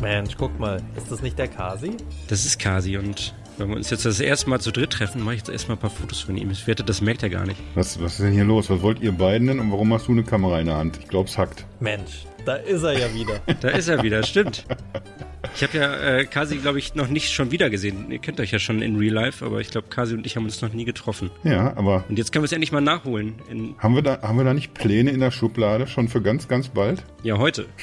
Mensch, guck mal, ist das nicht der Kasi? Das ist Kasi und wenn wir uns jetzt das erste Mal zu dritt treffen, mache ich jetzt erstmal ein paar Fotos von ihm. Ich wette, das merkt er gar nicht. Was, was ist denn hier los? Was wollt ihr beiden denn und warum hast du eine Kamera in der Hand? Ich glaube, es hackt. Mensch, da ist er ja wieder. Da ist er wieder, stimmt. Ich habe ja äh, Kasi, glaube ich, noch nicht schon wieder gesehen. Ihr kennt euch ja schon in Real Life, aber ich glaube, Kasi und ich haben uns noch nie getroffen. Ja, aber Und jetzt können wir es endlich mal nachholen. In, haben wir, da, haben wir da nicht Pläne in der Schublade schon für ganz, ganz bald? ja, heute.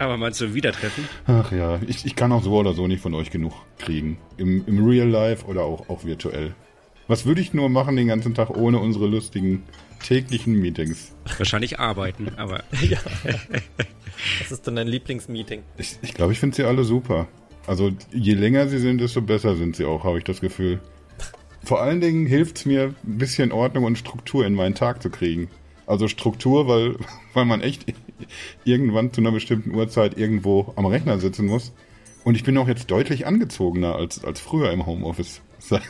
aber mal zu wieder treffen. Ach ja, ich, ich kann auch so oder so nicht von euch genug kriegen. Im, im Real Life oder auch, auch virtuell. Was würde ich nur machen den ganzen Tag ohne unsere lustigen täglichen Meetings? Wahrscheinlich arbeiten, aber ja. Was ist denn dein Lieblingsmeeting? Ich, ich glaube, ich finde sie alle super. Also je länger sie sind, desto besser sind sie auch, habe ich das Gefühl. Vor allen Dingen hilft es mir, ein bisschen Ordnung und Struktur in meinen Tag zu kriegen. Also Struktur, weil, weil man echt irgendwann zu einer bestimmten Uhrzeit irgendwo am Rechner sitzen muss. Und ich bin auch jetzt deutlich angezogener als, als früher im Homeoffice, seit,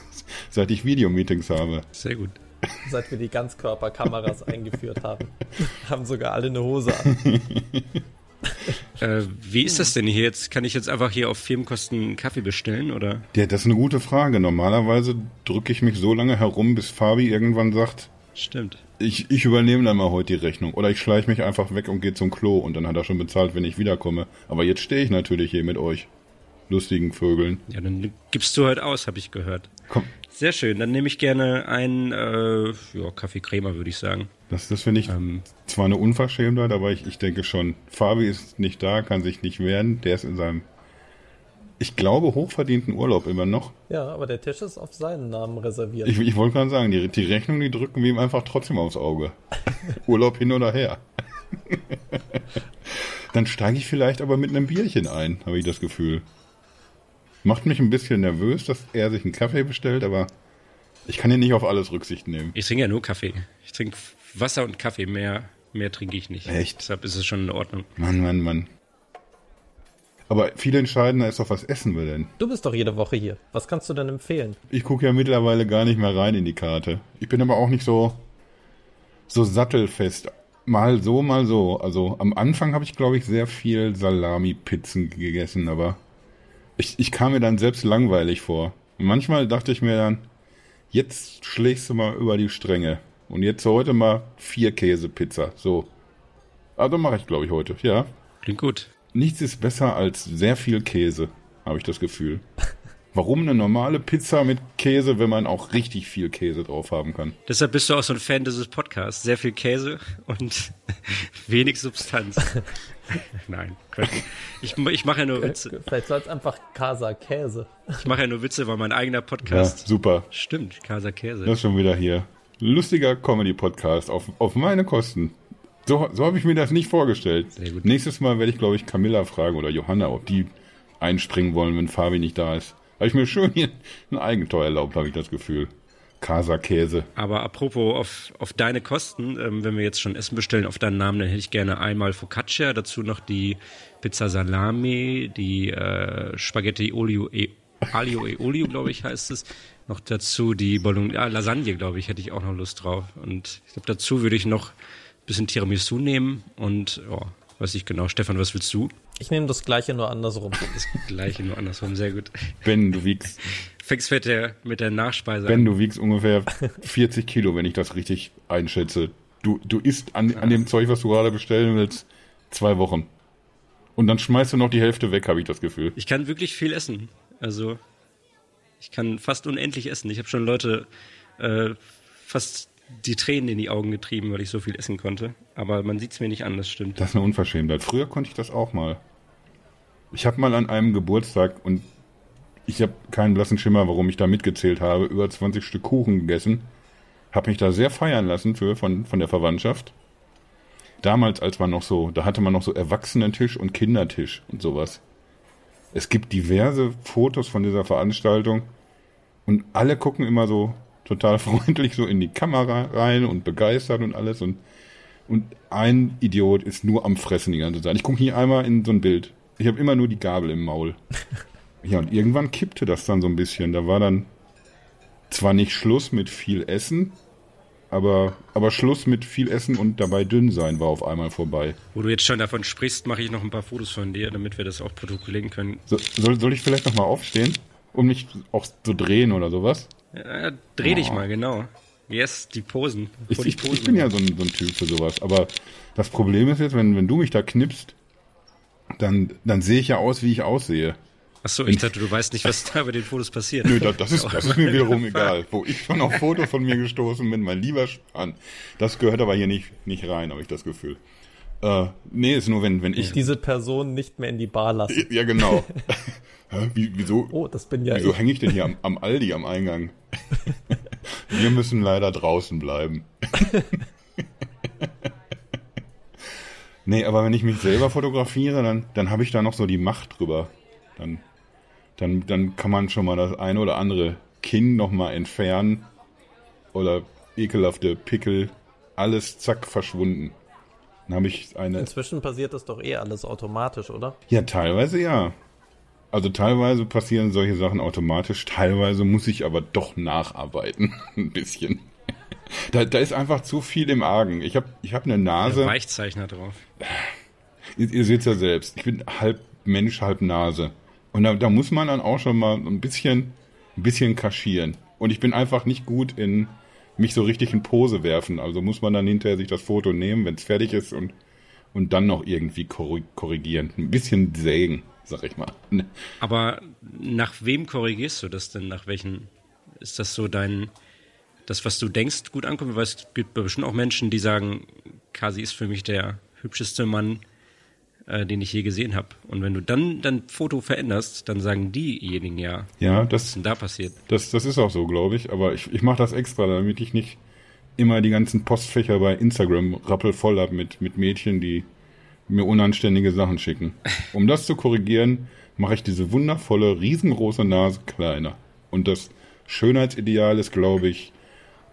seit ich Videomeetings habe. sehr gut. Seit wir die Ganzkörperkameras eingeführt haben. Haben sogar alle eine Hose an. Äh, wie ist das denn hier jetzt? Kann ich jetzt einfach hier auf Firmenkosten einen Kaffee bestellen oder? Ja, das ist eine gute Frage. Normalerweise drücke ich mich so lange herum, bis Fabi irgendwann sagt, Stimmt. Ich, ich übernehme dann mal heute die Rechnung. Oder ich schleiche mich einfach weg und gehe zum Klo und dann hat er schon bezahlt, wenn ich wiederkomme. Aber jetzt stehe ich natürlich hier mit euch. Lustigen Vögeln. Ja, dann gibst du halt aus, habe ich gehört. Komm, Sehr schön. Dann nehme ich gerne einen äh, ja, Kaffee Crema, würde ich sagen. das, das finde ich Ähm. zwar eine Unverschämtheit, aber ich, ich denke schon, Fabi ist nicht da, kann sich nicht wehren. Der ist in seinem, ich glaube, hochverdienten Urlaub immer noch. Ja, aber der Tisch ist auf seinen Namen reserviert. Ich, ich wollte gerade sagen, die, die Rechnung, die drücken wir ihm einfach trotzdem aufs Auge. Urlaub hin oder her. Dann steige ich vielleicht aber mit einem Bierchen ein, habe ich das Gefühl. Macht mich ein bisschen nervös, dass er sich einen Kaffee bestellt, aber ich kann hier nicht auf alles Rücksicht nehmen. Ich trinke ja nur Kaffee. Ich trinke Wasser und Kaffee. Mehr, mehr trinke ich nicht. Echt? Deshalb ist es schon in Ordnung. Mann, Mann, Mann. Aber viel entscheidender ist doch, was essen wir denn? Du bist doch jede Woche hier. Was kannst du denn empfehlen? Ich gucke ja mittlerweile gar nicht mehr rein in die Karte. Ich bin aber auch nicht so, so sattelfest. Mal so, mal so. Also am Anfang habe ich, glaube ich, sehr viel Salami-Pizzen gegessen, aber ich, ich kam mir dann selbst langweilig vor. Und manchmal dachte ich mir dann, jetzt schlägst du mal über die Stränge. Und jetzt heute mal vier Käsepizza. So. Also mache ich, glaube ich, heute. Ja. Klingt gut. Nichts ist besser als sehr viel Käse, habe ich das Gefühl. Warum eine normale Pizza mit Käse, wenn man auch richtig viel Käse drauf haben kann? Deshalb bist du auch so ein Fan dieses Podcasts. Sehr viel Käse und wenig Substanz. Nein, Quatsch. Ich, ich mache ja nur Witze. Vielleicht soll es einfach Casa Käse. Ich mache ja nur Witze, weil mein eigener Ja, Podcast. super. Stimmt, Casa Käse. Das ist schon wieder hier. Lustiger Comedy-Podcast auf, auf meine Kosten. So, so habe ich mir das nicht vorgestellt. Sehr gut. Nächstes Mal werde ich, glaube ich, Camilla fragen oder Johanna, ob die einspringen wollen, wenn Fabi nicht da ist. Habe ich mir schön hier ein Eigentor erlaubt, habe ich das Gefühl. Casa Käse. Aber apropos auf, auf deine Kosten, ähm, wenn wir jetzt schon Essen bestellen auf deinen Namen, dann hätte ich gerne einmal Focaccia, dazu noch die Pizza Salami, die äh, Spaghetti Olio e, Aglio e Olio, glaube ich, heißt es. Noch dazu die Bologna, ja, Lasagne, glaube ich, hätte ich auch noch Lust drauf. Und ich glaube, dazu würde ich noch bisschen Tiramisu nehmen und, ja, weiß ich genau. Stefan, was willst du? Ich nehme das gleiche nur andersrum. Das gleiche, nur andersrum, sehr gut. Ben, du wiegst Fängst mit der, mit der Nachspeise Ben, an. du wiegst ungefähr 40 Kilo, wenn ich das richtig einschätze. Du, du isst an, an dem Zeug, was du gerade bestellen willst, zwei Wochen. Und dann schmeißt du noch die Hälfte weg, habe ich das Gefühl. Ich kann wirklich viel essen. Also ich kann fast unendlich essen. Ich habe schon Leute äh, fast die Tränen in die Augen getrieben, weil ich so viel essen konnte. Aber man sieht es mir nicht an, das stimmt. Das ist eine Unverschämtheit. Früher konnte ich das auch mal. Ich habe mal an einem Geburtstag und ich habe keinen blassen Schimmer, warum ich da mitgezählt habe, über 20 Stück Kuchen gegessen. Habe mich da sehr feiern lassen für von, von der Verwandtschaft. Damals, als man noch so, da hatte man noch so Erwachsenentisch und Kindertisch und sowas. Es gibt diverse Fotos von dieser Veranstaltung und alle gucken immer so total freundlich so in die Kamera rein und begeistert und alles und und ein Idiot ist nur am Fressen die ganze Zeit. Ich gucke nie einmal in so ein Bild. Ich habe immer nur die Gabel im Maul. Ja, und irgendwann kippte das dann so ein bisschen. Da war dann zwar nicht Schluss mit viel Essen, aber, aber Schluss mit viel Essen und dabei dünn sein war auf einmal vorbei. Wo du jetzt schon davon sprichst, mache ich noch ein paar Fotos von dir, damit wir das auch protokollieren können. So, soll, soll ich vielleicht nochmal aufstehen, um mich auch zu drehen oder sowas? Ja, dreh dich mal, genau. Yes, die Posen. Ich, die Posen ich bin ja so ein, so ein Typ für sowas. Aber das Problem ist jetzt, wenn, wenn du mich da knippst, dann, dann sehe ich ja aus, wie ich aussehe. Achso, ich dachte, du weißt nicht, was da bei den Fotos passiert. Nö, das, das, ist, das ist mir wiederum egal. Wo ich schon auf Fotos von mir gestoßen bin, mein lieber Span. Das gehört aber hier nicht, nicht rein, habe ich das Gefühl. Äh, nee, ist nur, wenn, wenn ich. Diese Person nicht mehr in die Bar lassen. Ja, genau. Hä, Wie, wieso Oh, das bin ja wieso ich. hänge ich denn hier am, am Aldi am Eingang? Wir müssen leider draußen bleiben. nee, aber wenn ich mich selber fotografiere, dann, dann habe ich da noch so die Macht drüber. Dann, dann, dann kann man schon mal das eine oder andere Kinn noch mal entfernen. Oder ekelhafte Pickel. Alles zack verschwunden. Dann habe ich eine Inzwischen passiert das doch eh alles automatisch, oder? ja, teilweise ja. Also teilweise passieren solche Sachen automatisch, teilweise muss ich aber doch nacharbeiten. Ein bisschen. Da, da ist einfach zu viel im Argen. Ich habe ich hab eine Nase. Weichzeichner drauf. Ihr, ihr seht ja selbst. Ich bin halb Mensch, halb Nase. Und da, da muss man dann auch schon mal ein bisschen, ein bisschen kaschieren. Und ich bin einfach nicht gut in mich so richtig in Pose werfen. Also muss man dann hinterher sich das Foto nehmen, wenn es fertig ist und, und dann noch irgendwie korri- korrigieren. Ein bisschen sägen, sag ich mal. Aber nach wem korrigierst du das denn? Nach welchen? Ist das so dein, das, was du denkst, gut ankommt? Weil es gibt bestimmt auch Menschen, die sagen, Kasi ist für mich der hübscheste Mann, äh, den ich je gesehen habe. Und wenn du dann dein Foto veränderst, dann sagen diejenigen ja, Ja, was das, ist denn da passiert? Das, das ist auch so, glaube ich. Aber ich, ich mache das extra, damit ich nicht immer die ganzen Postfächer bei Instagram rappelvoll habe mit, mit Mädchen, die mir unanständige Sachen schicken. Um das zu korrigieren, mache ich diese wundervolle, riesengroße Nase kleiner. Und das Schönheitsideal ist, glaube ich,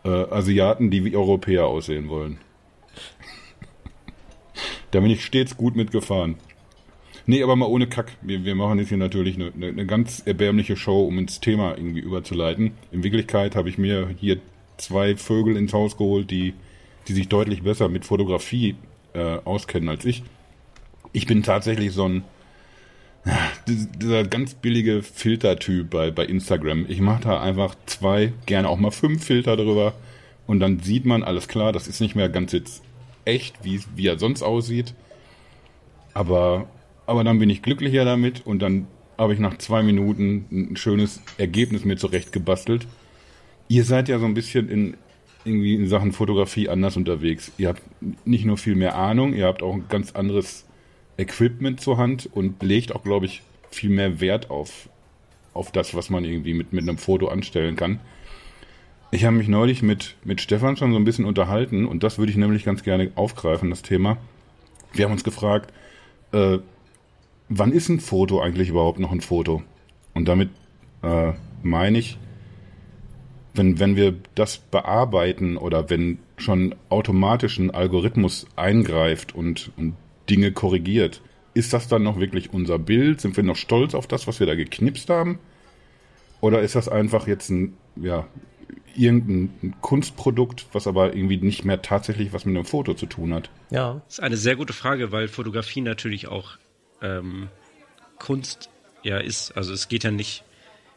äh, Asiaten, die wie Europäer aussehen wollen. Da bin ich stets gut mitgefahren. Nee, aber mal ohne Kack. Wir, wir machen jetzt hier natürlich eine, eine, eine ganz erbärmliche Show, um ins Thema irgendwie überzuleiten. In Wirklichkeit habe ich mir hier zwei Vögel ins Haus geholt, die, die sich deutlich besser mit Fotografie äh, auskennen als ich. Ich bin tatsächlich so ein dies- dieser ganz billige Filtertyp bei, bei Instagram. Ich mache da einfach zwei, gerne auch mal fünf Filter drüber und dann sieht man, alles klar, das ist nicht mehr ganz jetzt echt, wie, wie er sonst aussieht. Aber, aber dann bin ich glücklicher damit und dann habe ich nach zwei Minuten ein schönes Ergebnis mir zurecht gebastelt. Ihr seid ja so ein bisschen in irgendwie in Sachen Fotografie anders unterwegs. Ihr habt nicht nur viel mehr Ahnung, ihr habt auch ein ganz anderes Equipment zur Hand und legt auch, glaube ich, viel mehr Wert auf, auf das, was man irgendwie mit, mit einem Foto anstellen kann. Ich habe mich neulich mit, mit Stefan schon so ein bisschen unterhalten und das würde ich nämlich ganz gerne aufgreifen, das Thema. Wir haben uns gefragt, äh, wann ist ein Foto eigentlich überhaupt noch ein Foto? Und damit äh, meine ich, wenn, wenn wir das bearbeiten oder wenn schon automatisch ein Algorithmus eingreift und, und Dinge korrigiert, ist das dann noch wirklich unser Bild? Sind wir noch stolz auf das, was wir da geknipst haben? Oder ist das einfach jetzt ein, ja, irgendein Kunstprodukt, was aber irgendwie nicht mehr tatsächlich was mit einem Foto zu tun hat? Ja, Das ist eine sehr gute Frage, weil Fotografie natürlich auch ähm, Kunst ja ist. Also es geht ja nicht,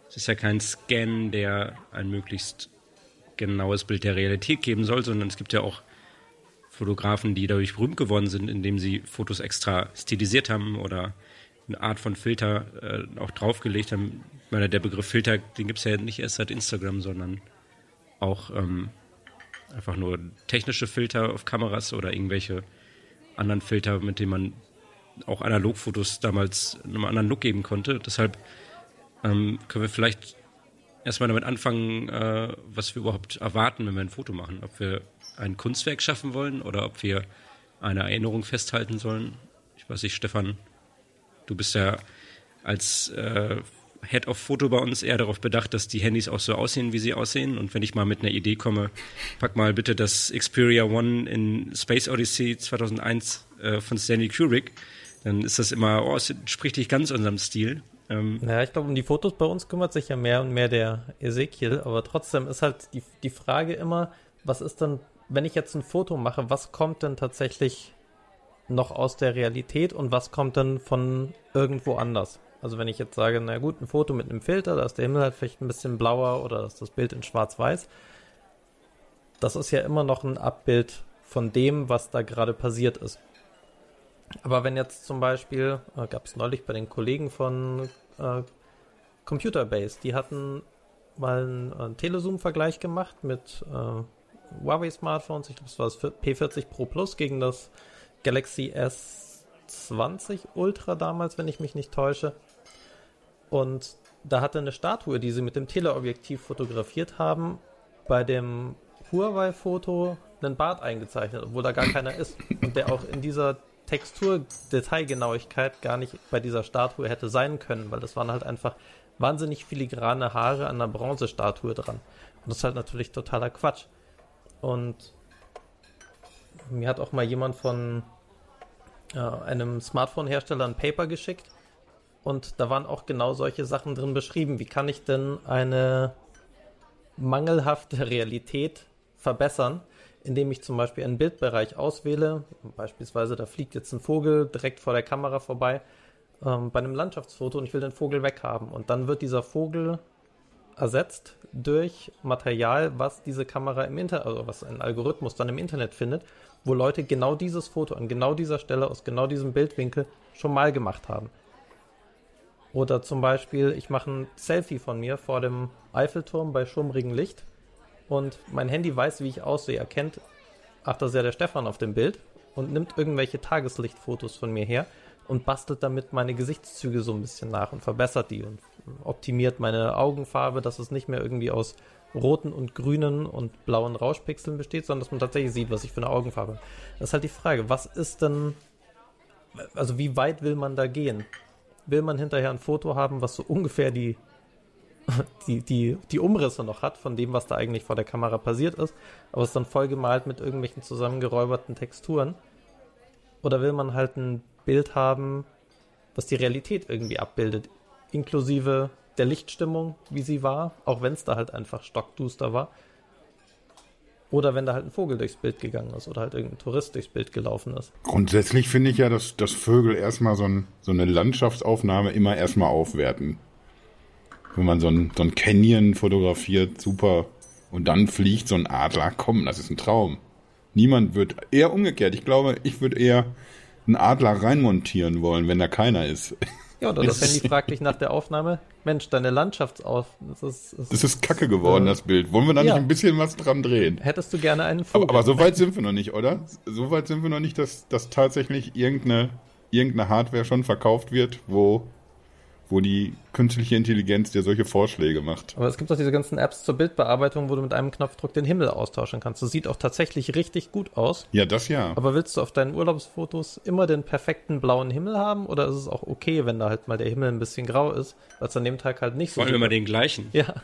es ist ja kein Scan, der ein möglichst genaues Bild der Realität geben soll, sondern es gibt ja auch Fotografen, die dadurch berühmt geworden sind, indem sie Fotos extra stilisiert haben oder eine Art von Filter äh, auch draufgelegt haben. Ich meine, der Begriff Filter, den gibt es ja nicht erst seit Instagram, sondern auch ähm, einfach nur technische Filter auf Kameras oder irgendwelche anderen Filter, mit denen man auch Analogfotos damals einen anderen Look geben konnte. Deshalb ähm, können wir vielleicht erstmal damit anfangen, äh, was wir überhaupt erwarten, wenn wir ein Foto machen. Ob wir ein Kunstwerk schaffen wollen oder ob wir eine Erinnerung festhalten sollen. Ich weiß nicht, Stefan, du bist ja als äh, Head of Foto bei uns eher darauf bedacht, dass die Handys auch so aussehen, wie sie aussehen. Und wenn ich mal mit einer Idee komme, pack mal bitte das Xperia One in Space Odyssey 2001 äh, von Stanley Kubrick, dann ist das immer, oh, es entspricht nicht ganz unserem Stil. Ähm, naja, ich glaube, um die Fotos bei uns kümmert sich ja mehr und mehr der Ezekiel, aber trotzdem ist halt die, die Frage immer, was ist denn, wenn ich jetzt ein Foto mache, was kommt denn tatsächlich noch aus der Realität und was kommt denn von irgendwo anders? Also wenn ich jetzt sage, na gut, ein Foto mit einem Filter, da ist der Himmel halt vielleicht ein bisschen blauer oder ist das Bild in schwarz-weiß. Das ist ja immer noch ein Abbild von dem, was da gerade passiert ist. Aber wenn jetzt zum Beispiel, äh, gab es neulich bei den Kollegen von äh, Computerbase, die hatten mal einen, einen Telezoom-Vergleich gemacht mit äh, Huawei-Smartphones, ich glaube, es war das P40 Pro Plus gegen das Galaxy S20 Ultra damals, wenn ich mich nicht täusche. Und da hatte eine Statue, die sie mit dem Teleobjektiv fotografiert haben, bei dem Huawei-Foto einen Bart eingezeichnet, obwohl da gar keiner ist. Und der auch in dieser Textur-Detailgenauigkeit gar nicht bei dieser Statue hätte sein können, weil das waren halt einfach wahnsinnig filigrane Haare an einer Bronzestatue dran. Und das ist halt natürlich totaler Quatsch. Und mir hat auch mal jemand von äh, einem Smartphone-Hersteller ein Paper geschickt und da waren auch genau solche Sachen drin beschrieben. Wie kann ich denn eine mangelhafte Realität verbessern, indem ich zum Beispiel einen Bildbereich auswähle, beispielsweise da fliegt jetzt ein Vogel direkt vor der Kamera vorbei ähm, bei einem Landschaftsfoto und ich will den Vogel weghaben und dann wird dieser Vogel ersetzt durch Material, was diese Kamera im Internet, also was ein Algorithmus dann im Internet findet, wo Leute genau dieses Foto an genau dieser Stelle aus genau diesem Bildwinkel schon mal gemacht haben. Oder zum Beispiel, ich mache ein Selfie von mir vor dem Eiffelturm bei schummrigem Licht und mein Handy weiß, wie ich aussehe, erkennt, ach, das ist ja der Stefan auf dem Bild und nimmt irgendwelche Tageslichtfotos von mir her und bastelt damit meine Gesichtszüge so ein bisschen nach und verbessert die und optimiert meine Augenfarbe, dass es nicht mehr irgendwie aus roten und grünen und blauen Rauschpixeln besteht, sondern dass man tatsächlich sieht, was ich für eine Augenfarbe habe. Das ist halt die Frage, was ist denn, also wie weit will man da gehen? Will man hinterher ein Foto haben, was so ungefähr die die, die, die Umrisse noch hat von dem, was da eigentlich vor der Kamera passiert ist, aber es dann vollgemalt mit irgendwelchen zusammengeräuberten Texturen. Oder will man halt ein Bild haben, was die Realität irgendwie abbildet, inklusive der Lichtstimmung, wie sie war, auch wenn es da halt einfach stockduster war. Oder wenn da halt ein Vogel durchs Bild gegangen ist oder halt irgendein Tourist durchs Bild gelaufen ist. Grundsätzlich finde ich ja, dass, dass Vögel erstmal so, ein, so eine Landschaftsaufnahme immer erstmal aufwerten wenn man so ein, so ein Canyon fotografiert, super. Und dann fliegt so ein Adler, komm, das ist ein Traum. Niemand wird, eher umgekehrt, ich glaube, ich würde eher einen Adler reinmontieren wollen, wenn da keiner ist. Ja, oder das Handy fragt dich nach der Aufnahme, Mensch, deine Landschaftsauf... Das ist, das, das ist kacke geworden, äh, das Bild. Wollen wir da ja. nicht ein bisschen was dran drehen? Hättest du gerne einen Vogel? Aber, aber so weit sind wir noch nicht, oder? So weit sind wir noch nicht, dass, dass tatsächlich irgendeine, irgendeine Hardware schon verkauft wird, wo wo die künstliche Intelligenz dir solche Vorschläge macht. Aber es gibt auch diese ganzen Apps zur Bildbearbeitung, wo du mit einem Knopfdruck den Himmel austauschen kannst. Das sieht auch tatsächlich richtig gut aus. Ja, das ja. Aber willst du auf deinen Urlaubsfotos immer den perfekten blauen Himmel haben oder ist es auch okay, wenn da halt mal der Himmel ein bisschen grau ist, weil es an dem Tag halt nicht so Wollen wir mal den gleichen? Ja.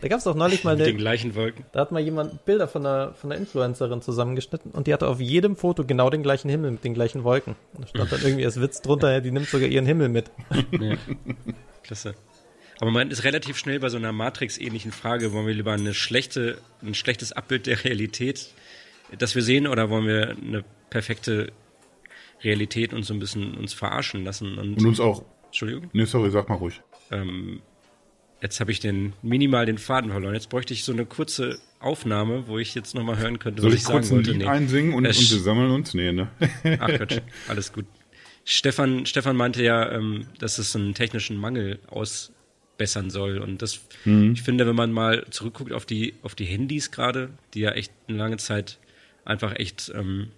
Da gab es auch neulich mal eine, den gleichen Wolken. Da hat mal jemand Bilder von einer, von einer Influencerin zusammengeschnitten und die hatte auf jedem Foto genau den gleichen Himmel mit den gleichen Wolken. Da stand dann irgendwie als Witz drunter, die nimmt sogar ihren Himmel mit. Ja. Klasse. Aber man ist relativ schnell bei so einer Matrix-ähnlichen Frage, wollen wir lieber eine schlechte, ein schlechtes Abbild der Realität, das wir sehen, oder wollen wir eine perfekte Realität und so ein bisschen uns verarschen lassen? Und, und uns auch. Entschuldigung? Nee, sorry, sag mal ruhig. Ähm, jetzt habe ich den minimal den Faden verloren. Jetzt bräuchte ich so eine kurze Aufnahme, wo ich jetzt nochmal hören könnte, Soll was ich, ich kurz ein Lied nee. einsingen und, und wir sammeln uns? Nee, ne? Ach Quatsch, alles gut. Stefan, Stefan meinte ja, ähm, dass es einen technischen Mangel ausbessern soll. Und das, mhm. ich finde, wenn man mal zurückguckt auf die, auf die Handys gerade, die ja echt eine lange Zeit einfach echt ähm,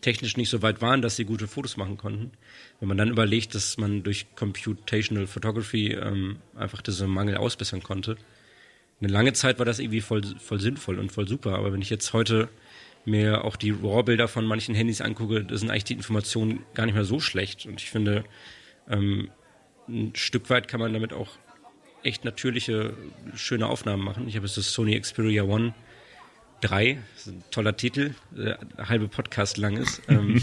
technisch nicht so weit waren, dass sie gute Fotos machen konnten. Wenn man dann überlegt, dass man durch Computational Photography ähm, einfach diesen Mangel ausbessern konnte. Eine lange Zeit war das irgendwie voll, voll sinnvoll und voll super. Aber wenn ich jetzt heute mir auch die RAW-Bilder von manchen Handys angucke, da sind eigentlich die Informationen gar nicht mehr so schlecht. Und ich finde, ähm, ein Stück weit kann man damit auch echt natürliche, schöne Aufnahmen machen. Ich habe jetzt das Sony Xperia One 3, das ist ein toller Titel, der halbe Podcast lang ist, ähm,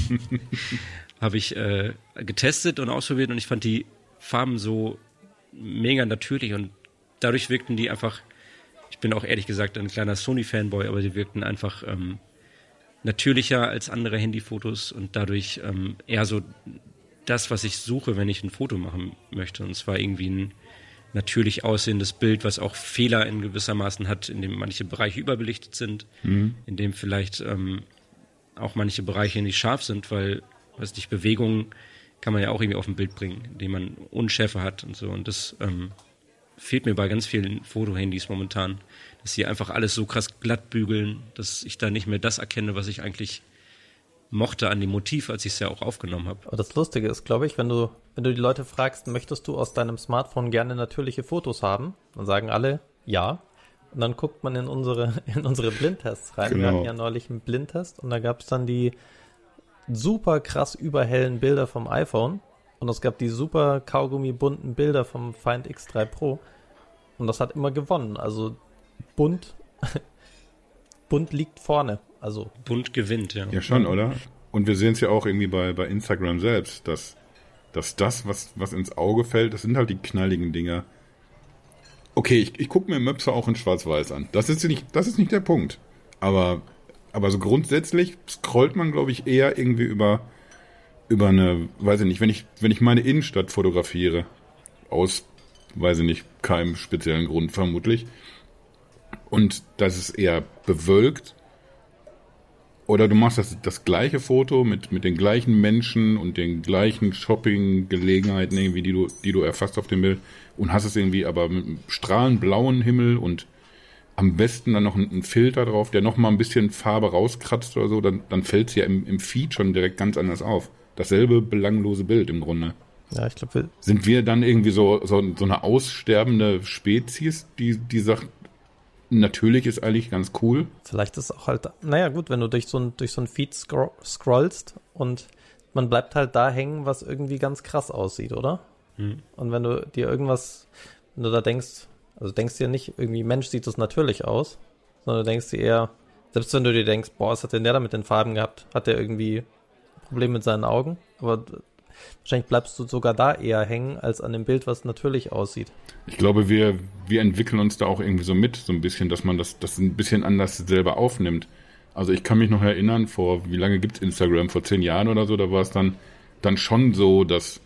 habe ich äh, getestet und ausprobiert und ich fand die Farben so mega natürlich und dadurch wirkten die einfach Ich bin auch ehrlich gesagt ein kleiner Sony-Fanboy, aber die wirkten einfach ähm, natürlicher als andere Handyfotos und dadurch ähm, eher so das, was ich suche, wenn ich ein Foto machen möchte. Und zwar irgendwie ein natürlich aussehendes Bild, was auch Fehler in gewissermaßen hat, in dem manche Bereiche überbelichtet sind, mhm. in dem vielleicht ähm, auch manche Bereiche nicht scharf sind, weil, weiß nicht, Bewegungen kann man ja auch irgendwie auf ein Bild bringen, indem man Unschärfe hat und so. Und das ähm, fehlt mir bei ganz vielen Fotohandys momentan, dass sie einfach alles so krass glatt bügeln, dass ich da nicht mehr das erkenne, was ich eigentlich mochte an dem Motiv, als ich es ja auch aufgenommen habe. Aber das Lustige ist, glaube ich, wenn du, wenn du die Leute fragst, möchtest du aus deinem Smartphone gerne natürliche Fotos haben, dann sagen alle ja. Und dann guckt man in unsere, in unsere Blindtests rein. Genau. Wir hatten ja neulich einen Blindtest und da gab es dann die super krass überhellen Bilder vom iPhone und es gab die super Kaugummi bunten Bilder vom Find X3 Pro und das hat immer gewonnen. Also bunt, bunt liegt vorne. Also bunt gewinnt, ja. Ja, schon, oder? Und wir sehen es ja auch irgendwie bei, bei Instagram selbst, dass, dass das, was, was ins Auge fällt, das sind halt die knalligen Dinger. Okay, ich, ich gucke mir Möpse auch in Schwarz-Weiß an. Das ist nicht, das ist nicht der Punkt. Aber, aber so grundsätzlich scrollt man, glaube ich, eher irgendwie über, über eine, weiß ich nicht, wenn ich, wenn ich meine Innenstadt fotografiere, aus, weiß ich nicht, keinem speziellen Grund vermutlich, und das ist eher bewölkt, oder du machst das, das gleiche Foto mit, mit den gleichen Menschen und den gleichen Shopping-Gelegenheiten irgendwie, die du, die du erfasst auf dem Bild und hast es irgendwie aber mit einem strahlend blauen Himmel und am besten dann noch ein, Filter drauf, der noch mal ein bisschen Farbe rauskratzt oder so, dann, dann fällt es ja im, im Feed schon direkt ganz anders auf. Dasselbe belanglose Bild im Grunde. Ja, ich glaube, sind wir dann irgendwie so, so, so eine aussterbende Spezies, die, die sagt, natürlich ist eigentlich ganz cool. Vielleicht ist auch halt, naja gut, wenn du durch so ein, durch so ein Feed scro scrollst und man bleibt halt da hängen, was irgendwie ganz krass aussieht, oder? Mhm. Und wenn du dir irgendwas, wenn du da denkst, also denkst dir nicht irgendwie, Mensch, sieht das natürlich aus, sondern du denkst dir eher, selbst wenn du dir denkst, boah, was hat denn der da mit den Farben gehabt? Hat der irgendwie Probleme mit seinen Augen? Aber wahrscheinlich bleibst du sogar da eher hängen, als an dem Bild, was natürlich aussieht. Ich glaube, wir, wir entwickeln uns da auch irgendwie so mit, so ein bisschen, dass man das, das ein bisschen anders selber aufnimmt. Also ich kann mich noch erinnern, vor wie lange gibt es Instagram? Vor zehn Jahren oder so, da war es dann, dann schon so, dass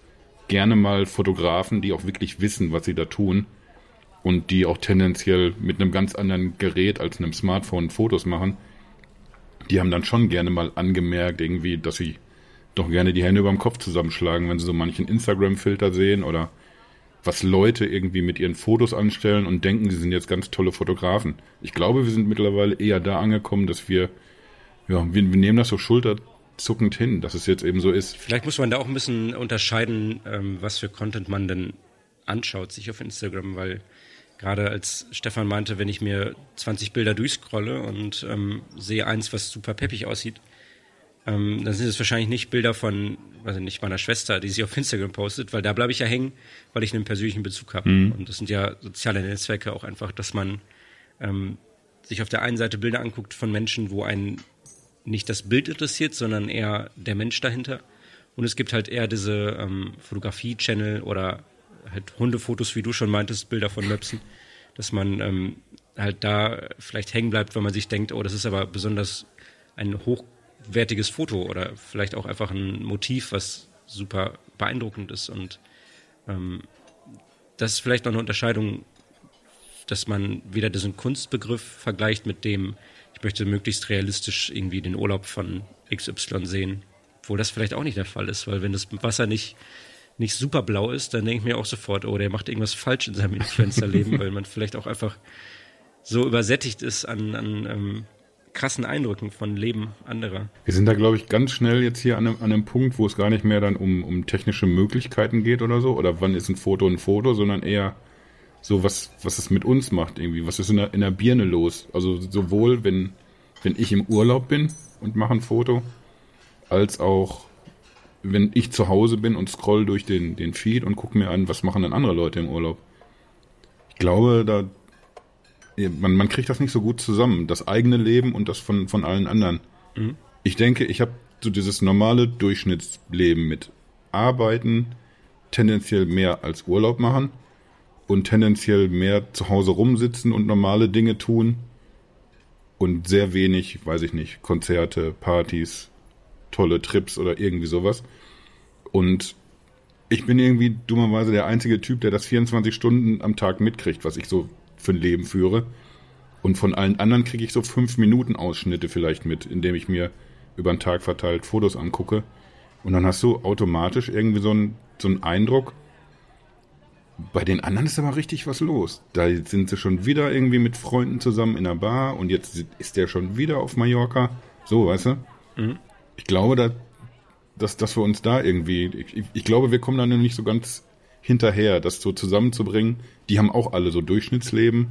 gerne mal Fotografen, die auch wirklich wissen, was sie da tun und die auch tendenziell mit einem ganz anderen Gerät als einem Smartphone Fotos machen, die haben dann schon gerne mal angemerkt, irgendwie, dass sie doch gerne die Hände über dem Kopf zusammenschlagen, wenn sie so manchen Instagram-Filter sehen oder was Leute irgendwie mit ihren Fotos anstellen und denken, sie sind jetzt ganz tolle Fotografen. Ich glaube, wir sind mittlerweile eher da angekommen, dass wir, ja, wir, wir nehmen das so schulterzuckend hin, dass es jetzt eben so ist. Vielleicht muss man da auch ein bisschen unterscheiden, ähm, was für Content man denn anschaut, sich auf Instagram, weil gerade als Stefan meinte, wenn ich mir 20 Bilder durchscrolle und ähm, sehe eins, was super peppig aussieht, ähm, dann sind es wahrscheinlich nicht Bilder von, weiß ich nicht, meiner Schwester, die sie auf Instagram postet, weil da bleibe ich ja hängen, weil ich einen persönlichen Bezug habe. Mhm. Und das sind ja soziale Netzwerke auch einfach, dass man ähm, sich auf der einen Seite Bilder anguckt von Menschen, wo einen nicht das Bild interessiert, sondern eher der Mensch dahinter. Und es gibt halt eher diese ähm, Fotografie-Channel oder halt Hundefotos, wie du schon meintest, Bilder von Möpsen, dass man ähm, halt da vielleicht hängen bleibt, weil man sich denkt, oh, das ist aber besonders ein hoch wertiges Foto oder vielleicht auch einfach ein Motiv, was super beeindruckend ist. Und ähm, das ist vielleicht noch eine Unterscheidung, dass man wieder diesen Kunstbegriff vergleicht mit dem, ich möchte möglichst realistisch irgendwie den Urlaub von XY sehen. Obwohl das vielleicht auch nicht der Fall ist, weil wenn das Wasser nicht, nicht super blau ist, dann denke ich mir auch sofort, oh, der macht irgendwas falsch in seinem Influencer-Leben, weil man vielleicht auch einfach so übersättigt ist an, an ähm, krassen Eindrücken von Leben anderer. Wir sind da, glaube ich, ganz schnell jetzt hier an einem, an einem Punkt, wo es gar nicht mehr dann um, um technische Möglichkeiten geht oder so, oder wann ist ein Foto ein Foto, sondern eher so, was, was es mit uns macht irgendwie, was ist in der, in der Birne los. Also sowohl, wenn, wenn ich im Urlaub bin und mache ein Foto, als auch, wenn ich zu Hause bin und scroll durch den, den Feed und gucke mir an, was machen denn andere Leute im Urlaub. Ich glaube, da, man, man kriegt das nicht so gut zusammen, das eigene Leben und das von, von allen anderen. Mhm. Ich denke, ich habe so dieses normale Durchschnittsleben mit Arbeiten, tendenziell mehr als Urlaub machen und tendenziell mehr zu Hause rumsitzen und normale Dinge tun und sehr wenig, weiß ich nicht, Konzerte, Partys, tolle Trips oder irgendwie sowas. Und ich bin irgendwie dummerweise der einzige Typ, der das 24 Stunden am Tag mitkriegt, was ich so für ein Leben führe. Und von allen anderen kriege ich so fünf Minuten Ausschnitte vielleicht mit, indem ich mir über den Tag verteilt Fotos angucke. Und dann hast du automatisch irgendwie so einen, so einen Eindruck, bei den anderen ist aber richtig was los. Da sind sie schon wieder irgendwie mit Freunden zusammen in der Bar und jetzt ist der schon wieder auf Mallorca. So, weißt du? Mhm. Ich glaube, da, dass, dass wir uns da irgendwie, ich, ich glaube, wir kommen da noch nicht so ganz hinterher, das so zusammenzubringen. Die haben auch alle so Durchschnittsleben.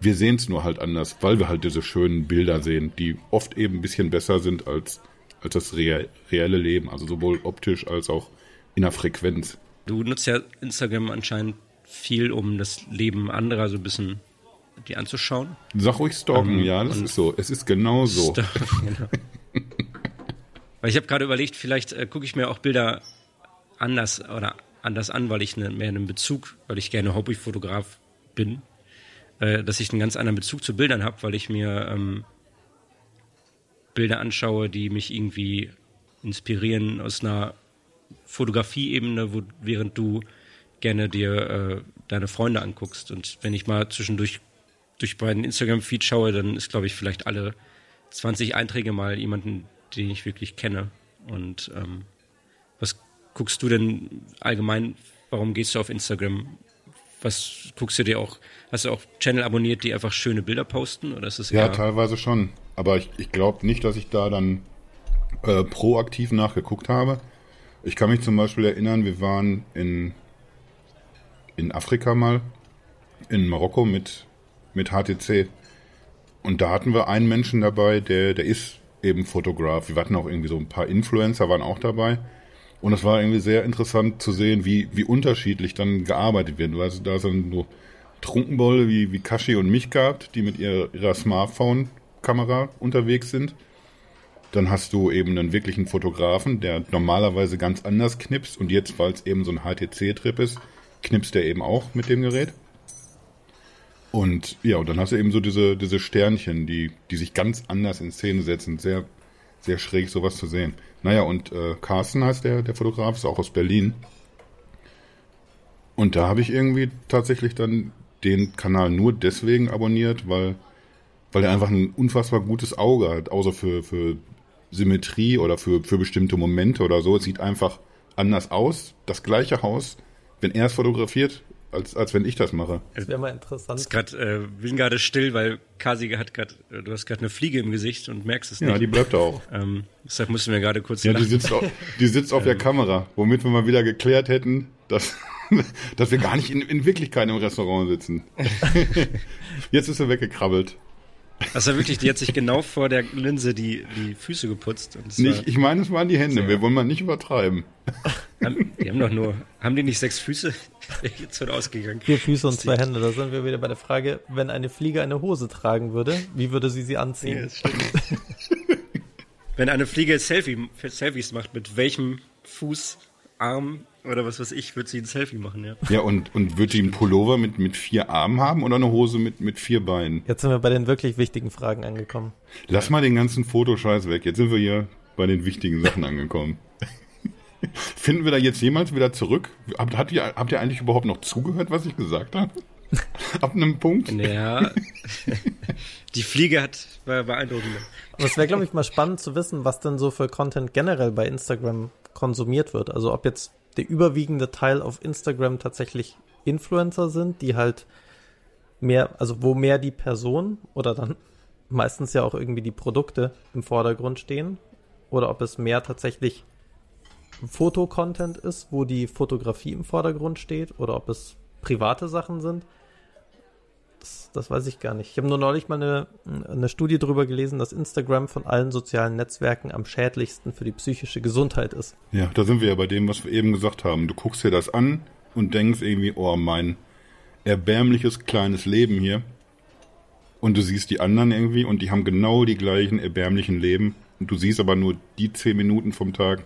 Wir sehen es nur halt anders, weil wir halt diese schönen Bilder sehen, die oft eben ein bisschen besser sind als, als das reelle Leben, also sowohl optisch als auch in der Frequenz. Du nutzt ja Instagram anscheinend viel, um das Leben anderer so ein bisschen die anzuschauen. Sag ruhig stalken, ähm, ja, das ist so. Es ist genau so. genau. weil ich habe gerade überlegt, vielleicht äh, gucke ich mir auch Bilder anders oder anders an, weil ich ne, mehr einen Bezug, weil ich gerne Hobbyfotograf bin, äh, dass ich einen ganz anderen Bezug zu Bildern habe, weil ich mir ähm, Bilder anschaue, die mich irgendwie inspirieren aus einer Fotografie-Ebene, wo, während du gerne dir äh, deine Freunde anguckst. Und wenn ich mal zwischendurch durch meinen Instagram-Feed schaue, dann ist, glaube ich, vielleicht alle 20 Einträge mal jemanden, den ich wirklich kenne. Und ähm, guckst du denn allgemein? Warum gehst du auf Instagram? Was guckst du dir auch? Hast du auch Channel abonniert, die einfach schöne Bilder posten? Oder ist es ja, teilweise schon. Aber ich, ich glaube nicht, dass ich da dann äh, proaktiv nachgeguckt habe. Ich kann mich zum Beispiel erinnern, wir waren in, in Afrika mal, in Marokko mit, mit HTC. Und da hatten wir einen Menschen dabei, der, der ist eben Fotograf. Wir hatten auch irgendwie so ein paar Influencer, waren auch dabei. Und es war irgendwie sehr interessant zu sehen, wie, wie unterschiedlich dann gearbeitet wird. Also da sind so Trunkenbolle wie, wie Kashi und mich gehabt, die mit ihrer, ihrer Smartphone-Kamera unterwegs sind. Dann hast du eben einen wirklichen Fotografen, der normalerweise ganz anders knipst und jetzt, weil es eben so ein HTC-Trip ist, knipst er eben auch mit dem Gerät. Und ja, und dann hast du eben so diese, diese Sternchen, die, die sich ganz anders in Szene setzen. Sehr, sehr schräg, sowas zu sehen. Naja, und äh, Carsten heißt der, der Fotograf, ist auch aus Berlin. Und da habe ich irgendwie tatsächlich dann den Kanal nur deswegen abonniert, weil, weil er einfach ein unfassbar gutes Auge hat, außer für, für Symmetrie oder für, für bestimmte Momente oder so. Es sieht einfach anders aus. Das gleiche Haus, wenn er es fotografiert, als, als wenn ich das mache. Das wäre mal interessant. Ich grad, äh, bin gerade still, weil Kasi hat gerade, du hast gerade eine Fliege im Gesicht und merkst es nicht. Ja, die bleibt da auch. Ähm, deshalb mussten wir gerade kurz. Ja, lachen. die sitzt, auf, die sitzt auf der ähm. Kamera, womit wir mal wieder geklärt hätten, dass, dass wir gar nicht in, in Wirklichkeit im Restaurant sitzen. Jetzt ist sie weggekrabbelt. Also wirklich, die hat sich genau vor der Linse die, die Füße geputzt. nicht, ich meine, es waren die Hände. So. Wir wollen mal nicht übertreiben. Haben, die haben doch nur, haben die nicht sechs Füße? Jetzt wird ausgegangen. Vier Füße und zwei Hände. Da sind wir wieder bei der Frage, wenn eine Fliege eine Hose tragen würde, wie würde sie sie anziehen? Ja, wenn eine Fliege Selfie, Selfies macht, mit welchem Fuß, Arm oder was weiß ich, wird sie ein Selfie machen, ja. Ja, und, und wird sie einen Pullover mit, mit vier Armen haben oder eine Hose mit, mit vier Beinen? Jetzt sind wir bei den wirklich wichtigen Fragen angekommen. Lass mal den ganzen Fotoscheiß weg. Jetzt sind wir hier bei den wichtigen Sachen angekommen. Finden wir da jetzt jemals wieder zurück? Habt, habt, ihr, habt ihr eigentlich überhaupt noch zugehört, was ich gesagt habe? Ab einem Punkt? Ja. Die Fliege hat war beeindruckend. Aber es wäre, glaube ich, mal spannend zu wissen, was denn so für Content generell bei Instagram konsumiert wird. Also ob jetzt der überwiegende Teil auf Instagram tatsächlich Influencer sind, die halt mehr, also wo mehr die Person oder dann meistens ja auch irgendwie die Produkte im Vordergrund stehen oder ob es mehr tatsächlich Fotocontent ist, wo die Fotografie im Vordergrund steht oder ob es private Sachen sind. Das, das weiß ich gar nicht. Ich habe nur neulich mal eine, eine Studie darüber gelesen, dass Instagram von allen sozialen Netzwerken am schädlichsten für die psychische Gesundheit ist. Ja, da sind wir ja bei dem, was wir eben gesagt haben. Du guckst dir das an und denkst irgendwie, oh, mein erbärmliches kleines Leben hier. Und du siehst die anderen irgendwie und die haben genau die gleichen erbärmlichen Leben. Und du siehst aber nur die zehn Minuten vom Tag,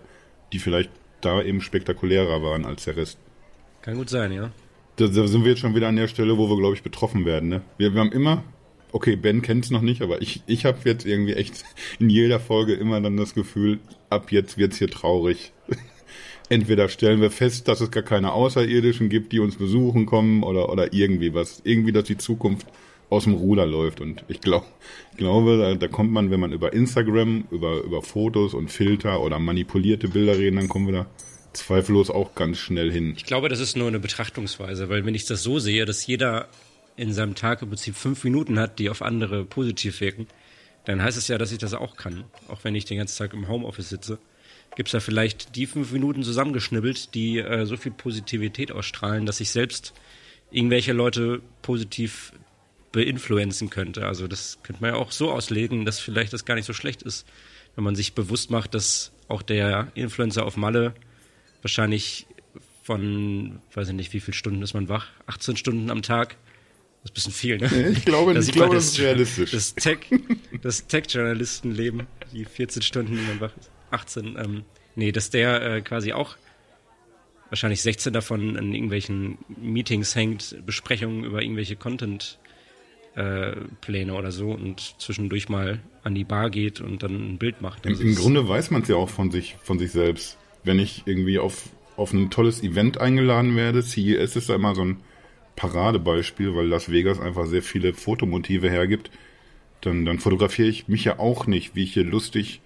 die vielleicht da eben spektakulärer waren als der Rest. Kann gut sein, ja. Da, da sind wir jetzt schon wieder an der Stelle, wo wir, glaube ich, betroffen werden. Ne? Wir, wir haben immer, okay, Ben kennt es noch nicht, aber ich, ich habe jetzt irgendwie echt in jeder Folge immer dann das Gefühl, ab jetzt wird's hier traurig. Entweder stellen wir fest, dass es gar keine Außerirdischen gibt, die uns besuchen kommen, oder, oder irgendwie was. Irgendwie, dass die Zukunft aus dem Ruder läuft. Und ich glaub, glaube, da, da kommt man, wenn man über Instagram, über, über Fotos und Filter oder manipulierte Bilder reden, dann kommen wir da zweifellos auch ganz schnell hin. Ich glaube, das ist nur eine Betrachtungsweise, weil wenn ich das so sehe, dass jeder in seinem Tag im Prinzip fünf Minuten hat, die auf andere positiv wirken, dann heißt es ja, dass ich das auch kann, auch wenn ich den ganzen Tag im Homeoffice sitze. Gibt es da vielleicht die fünf Minuten zusammengeschnibbelt, die äh, so viel Positivität ausstrahlen, dass ich selbst irgendwelche Leute positiv beinfluenzen könnte. Also das könnte man ja auch so auslegen, dass vielleicht das gar nicht so schlecht ist, wenn man sich bewusst macht, dass auch der Influencer auf Malle wahrscheinlich von, weiß ich nicht, wie viele Stunden ist man wach? 18 Stunden am Tag. Das ist ein bisschen viel, ne? Ich glaube, Da ich glaube man das ist realistisch. Das Tech, das Tech-Journalistenleben, die 14 Stunden, die man wach ist. 18, ähm, nee, dass der äh, quasi auch wahrscheinlich 16 davon in irgendwelchen Meetings hängt, Besprechungen über irgendwelche Content äh, Pläne oder so und zwischendurch mal an die Bar geht und dann ein Bild macht. Im, Im Grunde weiß man es ja auch von sich, von sich selbst. Wenn ich irgendwie auf, auf ein tolles Event eingeladen werde, CES ist da immer so ein Paradebeispiel, weil Las Vegas einfach sehr viele Fotomotive hergibt, dann, dann fotografiere ich mich ja auch nicht, wie ich hier lustig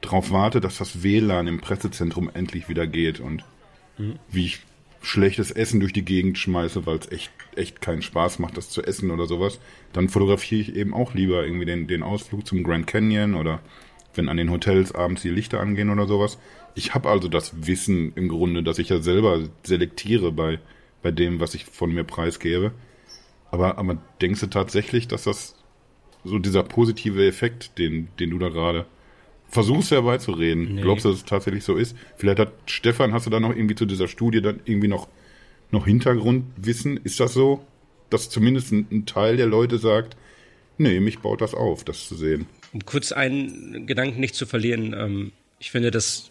drauf warte, dass das WLAN im Pressezentrum endlich wieder geht und wie ich schlechtes Essen durch die Gegend schmeiße, weil es echt, echt keinen Spaß macht, das zu essen oder sowas, dann fotografiere ich eben auch lieber irgendwie den, den Ausflug zum Grand Canyon oder wenn an den Hotels abends die Lichter angehen oder sowas. Ich habe also das Wissen im Grunde, dass ich ja selber selektiere bei, bei dem, was ich von mir preisgebe. Aber, aber denkst du tatsächlich, dass das so dieser positive Effekt, den, den du da gerade versuchst herbeizureden, Nee. glaubst du, dass es tatsächlich so ist? Vielleicht hat Stefan, hast du da noch irgendwie zu dieser Studie dann irgendwie noch, noch Hintergrundwissen? Ist das so, dass zumindest ein, ein Teil der Leute sagt, nee, mich baut das auf, das zu sehen? Um kurz einen Gedanken nicht zu verlieren, ähm, ich finde, das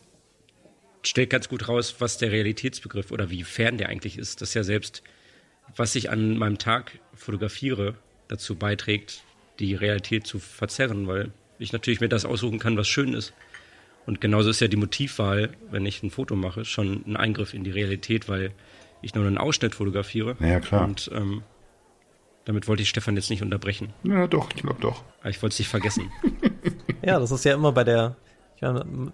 stellt ganz gut raus, was der Realitätsbegriff oder wie fern der eigentlich ist. Dass ja selbst, was ich an meinem Tag fotografiere, dazu beiträgt, die Realität zu verzerren, weil ich natürlich mir das aussuchen kann, was schön ist. Und genauso ist ja die Motivwahl, wenn ich ein Foto mache, schon ein Eingriff in die Realität, weil ich nur einen Ausschnitt fotografiere. Ja, klar. Und ähm, damit wollte ich Stefan jetzt nicht unterbrechen. Ja, doch, ich glaube doch. Aber ich wollte es nicht vergessen. Ja, das ist ja immer bei der. Ich meine,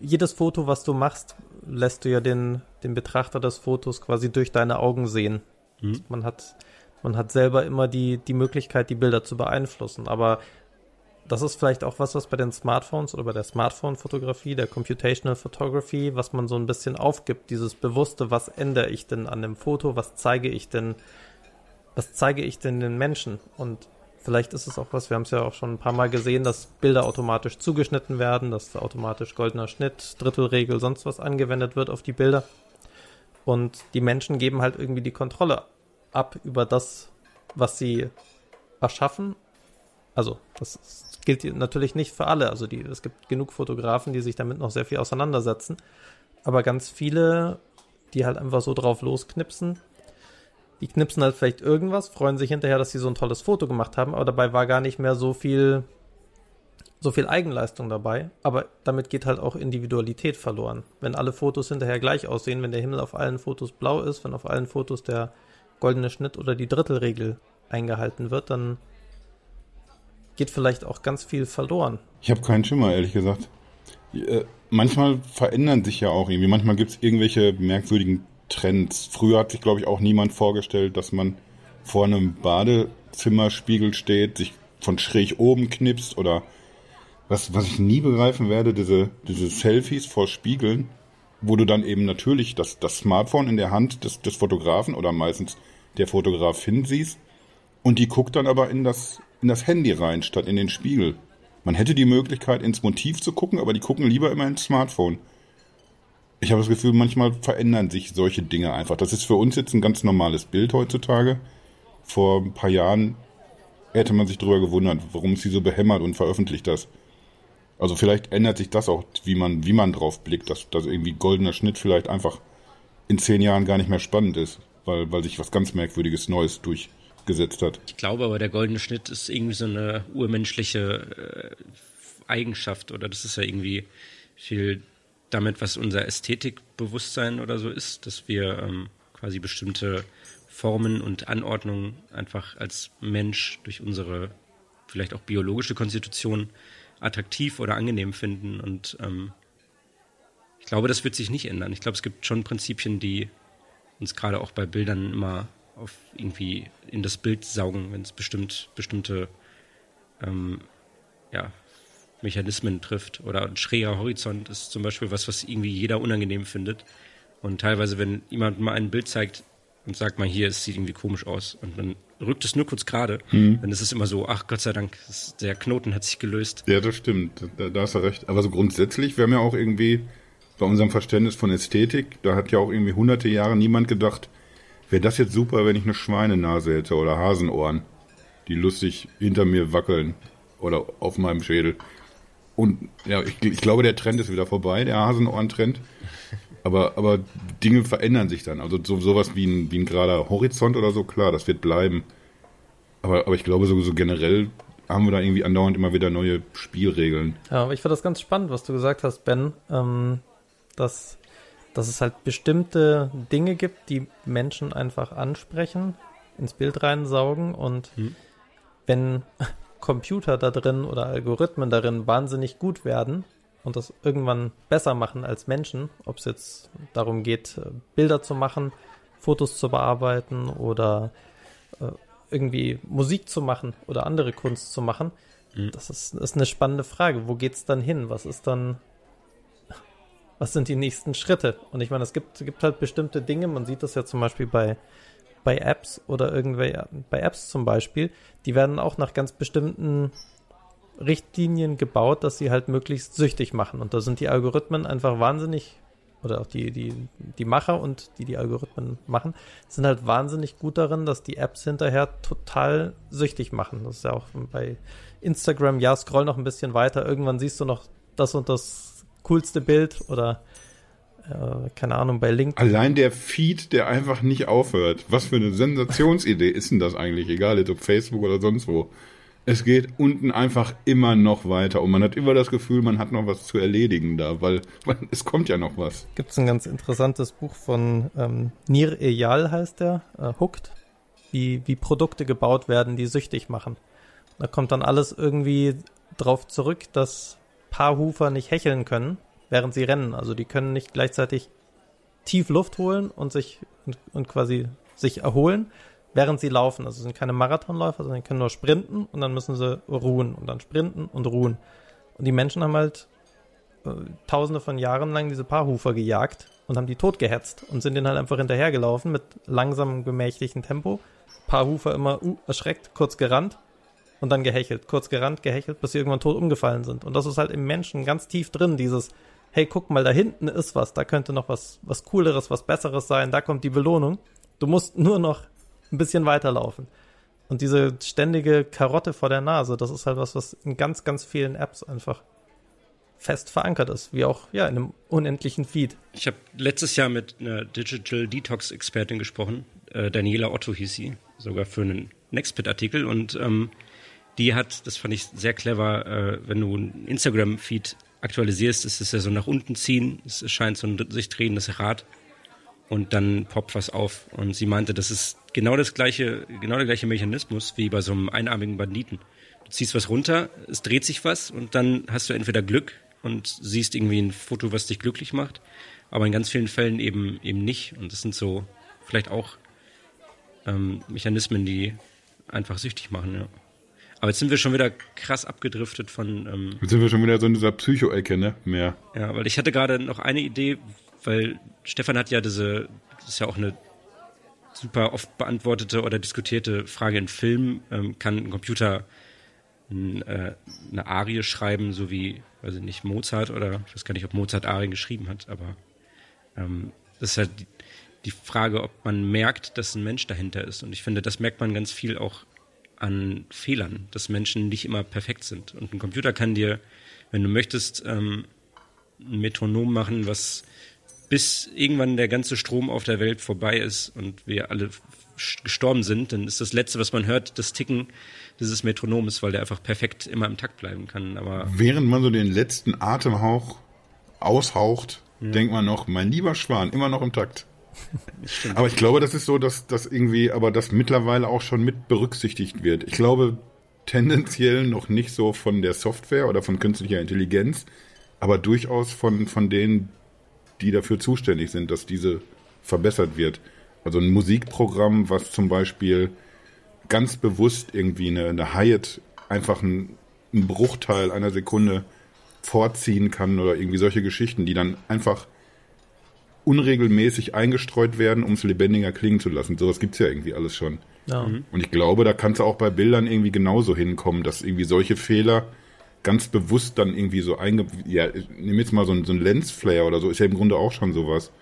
jedes Foto, was du machst, lässt du ja den, den Betrachter des Fotos quasi durch deine Augen sehen. Mhm. Man hat, man hat selber immer die, die Möglichkeit, die Bilder zu beeinflussen. Aber das ist vielleicht auch was, was bei den Smartphones oder bei der Smartphone-Fotografie, der Computational Photography, was man so ein bisschen aufgibt, dieses Bewusste, was ändere ich denn an dem Foto, was zeige ich denn, was zeige ich denn den Menschen? Und vielleicht ist es auch was, wir haben es ja auch schon ein paar Mal gesehen, dass Bilder automatisch zugeschnitten werden, dass automatisch goldener Schnitt, Drittelregel, sonst was angewendet wird auf die Bilder. Und die Menschen geben halt irgendwie die Kontrolle ab über das, was sie erschaffen. Also, das gilt natürlich nicht für alle. Also, die, es gibt genug Fotografen, die sich damit noch sehr viel auseinandersetzen. Aber ganz viele, die halt einfach so drauf losknipsen, die knipsen halt vielleicht irgendwas, freuen sich hinterher, dass sie so ein tolles Foto gemacht haben, aber dabei war gar nicht mehr so viel, so viel Eigenleistung dabei. Aber damit geht halt auch Individualität verloren. Wenn alle Fotos hinterher gleich aussehen, wenn der Himmel auf allen Fotos blau ist, wenn auf allen Fotos der goldene Schnitt oder die Drittelregel eingehalten wird, dann geht vielleicht auch ganz viel verloren. Ich habe keinen Schimmer, ehrlich gesagt. Äh, manchmal verändern sich ja auch irgendwie. Manchmal gibt es irgendwelche merkwürdigen Trends. Früher hat sich, glaube ich, auch niemand vorgestellt, dass man vor einem Badezimmerspiegel steht, sich von schräg oben knipst oder was, was ich nie begreifen werde, diese, diese Selfies vor Spiegeln, wo du dann eben natürlich das, das Smartphone in der Hand des, des Fotografen oder meistens der Fotografin siehst und die guckt dann aber in das, in das Handy rein, statt in den Spiegel. Man hätte die Möglichkeit, ins Motiv zu gucken, aber die gucken lieber immer ins Smartphone. Ich habe das Gefühl, manchmal verändern sich solche Dinge einfach. Das ist für uns jetzt ein ganz normales Bild heutzutage. Vor ein paar Jahren hätte man sich darüber gewundert, warum ist sie so behämmert und veröffentlicht das. Also vielleicht ändert sich das auch, wie man, wie man drauf blickt, dass, dass irgendwie goldener Schnitt vielleicht einfach in zehn Jahren gar nicht mehr spannend ist. weil, weil sich was ganz Merkwürdiges Neues durchgesetzt hat. Ich glaube aber, der goldene Schnitt ist irgendwie so eine urmenschliche äh, Eigenschaft oder das ist ja irgendwie viel damit, was unser Ästhetikbewusstsein oder so ist, dass wir ähm, quasi bestimmte Formen und Anordnungen einfach als Mensch durch unsere vielleicht auch biologische Konstitution attraktiv oder angenehm finden. Und ähm, ich glaube, das wird sich nicht ändern. Ich glaube, es gibt schon Prinzipien, die uns gerade auch bei Bildern immer auf irgendwie in das Bild saugen, wenn es bestimmt, bestimmte ähm, ja, Mechanismen trifft. Oder ein schräger Horizont ist zum Beispiel was, was irgendwie jeder unangenehm findet. Und teilweise, wenn jemand mal ein Bild zeigt, und sagt mal hier, es sieht irgendwie komisch aus. Und dann rückt es nur kurz gerade. Mhm. Dann ist es immer so, ach Gott sei Dank, das, der Knoten hat sich gelöst. Ja, das stimmt. Da, da hast du recht. Aber so grundsätzlich, wir haben ja auch irgendwie bei unserem Verständnis von Ästhetik, da hat ja auch irgendwie hunderte Jahre niemand gedacht, wäre das jetzt super, wenn ich eine Schweinenase hätte oder Hasenohren, die lustig hinter mir wackeln oder auf meinem Schädel. Und ja, ich, ich glaube, der Trend ist wieder vorbei, der Hasenohren-Trend. Aber, aber Dinge verändern sich dann. Also so, sowas wie ein, wie ein gerader Horizont oder so, klar, das wird bleiben. Aber, aber ich glaube, so, so generell haben wir da irgendwie andauernd immer wieder neue Spielregeln. Ja, aber ich finde das ganz spannend, was du gesagt hast, Ben, ähm, dass, dass es halt bestimmte Dinge gibt, die Menschen einfach ansprechen, ins Bild reinsaugen und hm. wenn Computer da drin oder Algorithmen darin wahnsinnig gut werden, und das irgendwann besser machen als Menschen, ob es jetzt darum geht, äh, Bilder zu machen, Fotos zu bearbeiten oder äh, irgendwie Musik zu machen oder andere Kunst zu machen. Mhm. Das ist, ist eine spannende Frage. Wo geht es dann hin? Was ist dann, was sind die nächsten Schritte? Und ich meine, es gibt, gibt halt bestimmte Dinge, man sieht das ja zum Beispiel bei, bei Apps oder irgendwelche, bei Apps zum Beispiel, die werden auch nach ganz bestimmten Richtlinien gebaut, dass sie halt möglichst süchtig machen. Und da sind die Algorithmen einfach wahnsinnig, oder auch die, die, die Macher und die die Algorithmen machen, sind halt wahnsinnig gut darin, dass die Apps hinterher total süchtig machen. Das ist ja auch bei Instagram, ja, scroll noch ein bisschen weiter, irgendwann siehst du noch das und das coolste Bild oder äh, keine Ahnung, bei LinkedIn. Allein der Feed, der einfach nicht aufhört. Was für eine Sensationsidee ist denn das eigentlich? Egal, ob Facebook oder sonst wo es geht unten einfach immer noch weiter und man hat immer das Gefühl, man hat noch was zu erledigen da, weil, weil es kommt ja noch was. Gibt es ein ganz interessantes Buch von ähm, Nir Eyal heißt der, äh, Hooked, wie, wie Produkte gebaut werden, die süchtig machen. Da kommt dann alles irgendwie drauf zurück, dass Paarhufer nicht hecheln können, während sie rennen. Also die können nicht gleichzeitig tief Luft holen und sich und, und quasi sich erholen, während sie laufen. Also sind keine Marathonläufer, sondern die können nur sprinten und dann müssen sie ruhen und dann sprinten und ruhen. Und die Menschen haben halt äh, tausende von Jahren lang diese Paarhufer gejagt und haben die totgehetzt und sind denen halt einfach hinterhergelaufen mit langsamem, gemächlichem Tempo. Paarhufer immer uh, erschreckt, kurz gerannt und dann gehechelt. Kurz gerannt, gehechelt, bis sie irgendwann tot umgefallen sind. Und das ist halt im Menschen ganz tief drin, dieses, hey, guck mal, da hinten ist was, da könnte noch was, was Cooleres, was Besseres sein, da kommt die Belohnung. Du musst nur noch ein bisschen weiterlaufen. Und diese ständige Karotte vor der Nase, das ist halt was, was in ganz, ganz vielen Apps einfach fest verankert ist, wie auch ja in einem unendlichen Feed. Ich habe letztes Jahr mit einer Digital Detox Expertin gesprochen, äh, Daniela Otto hieß sie, sogar für einen Nextpit-Artikel und ähm, die hat, das fand ich sehr clever, äh, wenn du einen Instagram-Feed aktualisierst, ist es ja so nach unten ziehen, es scheint so ein sich drehendes Rad und dann poppt was auf. Und sie meinte, das ist genau das gleiche, genau der gleiche Mechanismus wie bei so einem einarmigen Banditen. Du ziehst was runter, es dreht sich was und dann hast du entweder Glück und siehst irgendwie ein Foto, was dich glücklich macht, aber in ganz vielen Fällen eben eben nicht. Und das sind so vielleicht auch ähm, Mechanismen, die einfach süchtig machen, ja. Aber jetzt sind wir schon wieder krass abgedriftet von. Ähm, jetzt sind wir schon wieder so in dieser Psycho-Ecke, ne? Mehr. Ja, weil ich hatte gerade noch eine Idee, weil Stefan hat ja diese, das ist ja auch eine super oft beantwortete oder diskutierte Frage in Filmen. Ähm, kann ein Computer ein, äh, eine Arie schreiben, so wie, weiß ich nicht, Mozart oder ich weiß gar nicht, ob Mozart Arien geschrieben hat, aber ähm, das ist halt die, die Frage, ob man merkt, dass ein Mensch dahinter ist. Und ich finde, das merkt man ganz viel auch an Fehlern, dass Menschen nicht immer perfekt sind. Und ein Computer kann dir, wenn du möchtest, ähm, ein Metronom machen, was bis irgendwann der ganze Strom auf der Welt vorbei ist und wir alle gestorben sind, dann ist das Letzte, was man hört, das Ticken dieses Metronomes, weil der einfach perfekt immer im Takt bleiben kann. Aber Während man so den letzten Atemhauch aushaucht, ja. denkt man noch, mein lieber Schwan, immer noch im Takt. Aber ich glaube, das ist so, dass das irgendwie, aber das mittlerweile auch schon mit berücksichtigt wird. Ich glaube tendenziell noch nicht so von der Software oder von künstlicher Intelligenz, aber durchaus von, von denen, die dafür zuständig sind, dass diese verbessert wird. Also ein Musikprogramm, was zum Beispiel ganz bewusst irgendwie eine, eine Hyatt einfach einen, einen Bruchteil einer Sekunde vorziehen kann oder irgendwie solche Geschichten, die dann einfach unregelmäßig eingestreut werden, um es lebendiger klingen zu lassen. Sowas gibt's ja irgendwie alles schon. Ja. Mhm. Und ich glaube, da kannst du auch bei Bildern irgendwie genauso hinkommen, dass irgendwie solche Fehler ganz bewusst dann irgendwie so einge... Ja, nimm jetzt mal so ein, so ein Lensflare oder so, ist ja im Grunde auch schon sowas,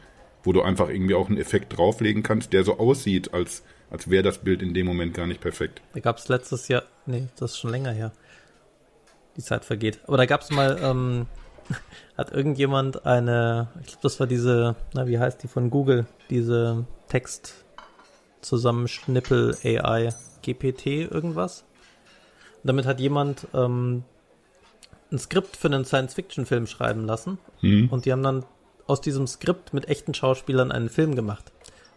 wo du einfach irgendwie auch einen Effekt drauflegen kannst, der so aussieht, als, als wäre das Bild in dem Moment gar nicht perfekt. Da gab's letztes Jahr... Nee, das ist schon länger her. Die Zeit vergeht. Aber da gab's mal... Ähm hat irgendjemand eine, ich glaube, das war diese, na, wie heißt die von Google, diese Text Zusammenschnippel AI, GPT irgendwas. Und damit hat jemand ähm, ein Skript für einen Science-Fiction-Film schreiben lassen. Mhm. Und die haben dann aus diesem Skript mit echten Schauspielern einen Film gemacht.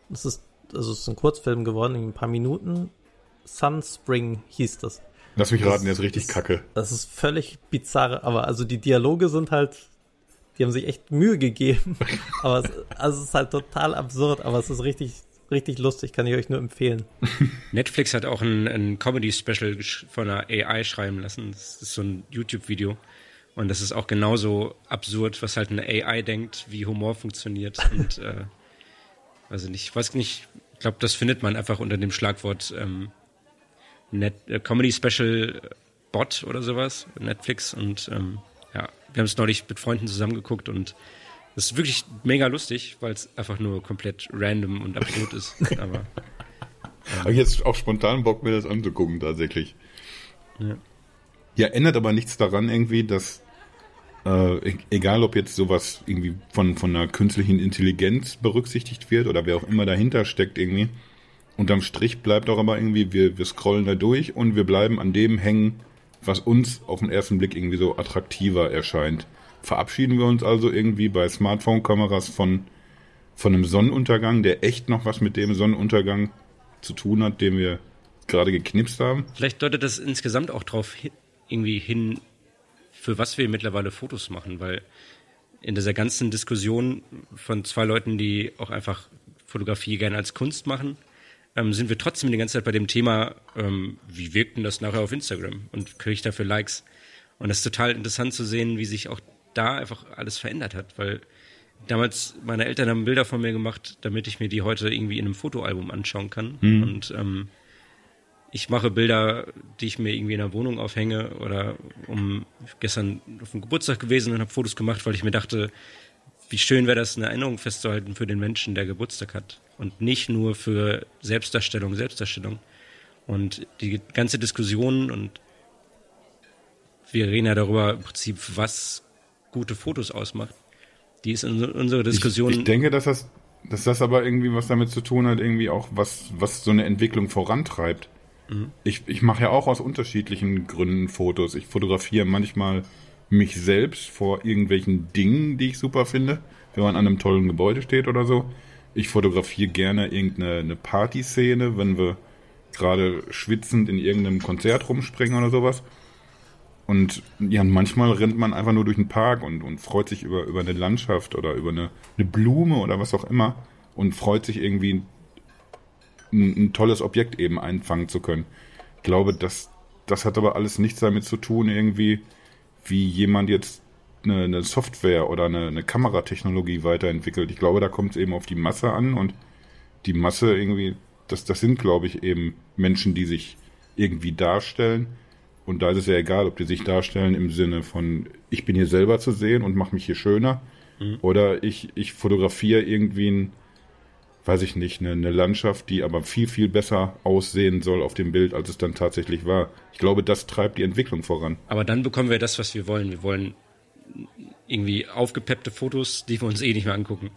Das ist, also es ist ein Kurzfilm geworden, in ein paar Minuten. Sunspring hieß das. Lass mich raten, der ist richtig kacke. Das ist völlig bizarr, aber also die Dialoge sind halt, die haben sich echt Mühe gegeben. aber es, also es ist halt total absurd, aber es ist richtig, richtig lustig, kann ich euch nur empfehlen. Netflix hat auch ein, ein Comedy-Special von einer AI schreiben lassen. Das ist so ein YouTube-Video. Und das ist auch genauso absurd, was halt eine AI denkt, wie Humor funktioniert. Und äh, also nicht, ich weiß nicht, ich glaube, das findet man einfach unter dem Schlagwort ähm, Net äh, Comedy Special Bot oder sowas, Netflix. Und ähm, wir haben es neulich mit Freunden zusammengeguckt und es ist wirklich mega lustig, weil es einfach nur komplett random und absurd ist. Aber ähm, jetzt auch spontan Bock, mir das anzugucken, tatsächlich. Ja. ja, ändert aber nichts daran irgendwie, dass äh, e-, egal ob jetzt sowas irgendwie von, von einer künstlichen Intelligenz berücksichtigt wird oder wer auch immer dahinter steckt irgendwie, Unterm Strich bleibt auch aber irgendwie, wir, wir scrollen da durch und wir bleiben an dem hängen, was uns auf den ersten Blick irgendwie so attraktiver erscheint. Verabschieden wir uns also irgendwie bei Smartphone-Kameras von, von einem Sonnenuntergang, der echt noch was mit dem Sonnenuntergang zu tun hat, den wir gerade geknipst haben. Vielleicht deutet das insgesamt auch drauf hin, irgendwie hin, für was wir mittlerweile Fotos machen, weil in dieser ganzen Diskussion von zwei Leuten, die auch einfach Fotografie gerne als Kunst machen, ähm, sind wir trotzdem die ganze Zeit bei dem Thema, ähm, wie wirkt denn das nachher auf Instagram und kriege ich dafür Likes? Und das ist total interessant zu sehen, wie sich auch da einfach alles verändert hat, weil damals meine Eltern haben Bilder von mir gemacht, damit ich mir die heute irgendwie in einem Fotoalbum anschauen kann. Mhm. Und ähm, ich mache Bilder, die ich mir irgendwie in der Wohnung aufhänge oder um gestern auf dem Geburtstag gewesen und habe Fotos gemacht, weil ich mir dachte, wie schön wäre das, eine Erinnerung festzuhalten für den Menschen, der Geburtstag hat und nicht nur für Selbstdarstellung, Selbstdarstellung. Und die ganze Diskussion und wir reden ja darüber im Prinzip, was gute Fotos ausmacht. Die ist in unserer Diskussion. Ich, ich denke, dass das, dass das aber irgendwie was damit zu tun hat, irgendwie auch was, was so eine Entwicklung vorantreibt. Mhm. Ich, ich mache ja auch aus unterschiedlichen Gründen Fotos. Ich fotografiere manchmal mich selbst vor irgendwelchen Dingen, die ich super finde, wenn man an einem tollen Gebäude steht oder so. Ich fotografiere gerne irgendeine eine Partyszene, wenn wir gerade schwitzend in irgendeinem Konzert rumspringen oder sowas. Und ja, manchmal rennt man einfach nur durch den Park und, und freut sich über, über eine Landschaft oder über eine, eine Blume oder was auch immer und freut sich irgendwie ein, ein tolles Objekt eben einfangen zu können. Ich glaube, das, das hat aber alles nichts damit zu tun, irgendwie, wie jemand jetzt eine, eine Software oder eine, eine Kameratechnologie weiterentwickelt. Ich glaube, da kommt es eben auf die Masse an und die Masse irgendwie, das, das sind, glaube ich, eben Menschen, die sich irgendwie darstellen. Und da ist es ja egal, ob die sich darstellen im Sinne von, ich bin hier selber zu sehen und mache mich hier schöner. Mhm. Oder ich, ich fotografiere irgendwie ein, weiß ich nicht, eine, eine Landschaft, die aber viel, viel besser aussehen soll auf dem Bild, als es dann tatsächlich war. Ich glaube, das treibt die Entwicklung voran. Aber dann bekommen wir das, was wir wollen. Wir wollen irgendwie aufgepeppte Fotos, die wir uns eh nicht mehr angucken.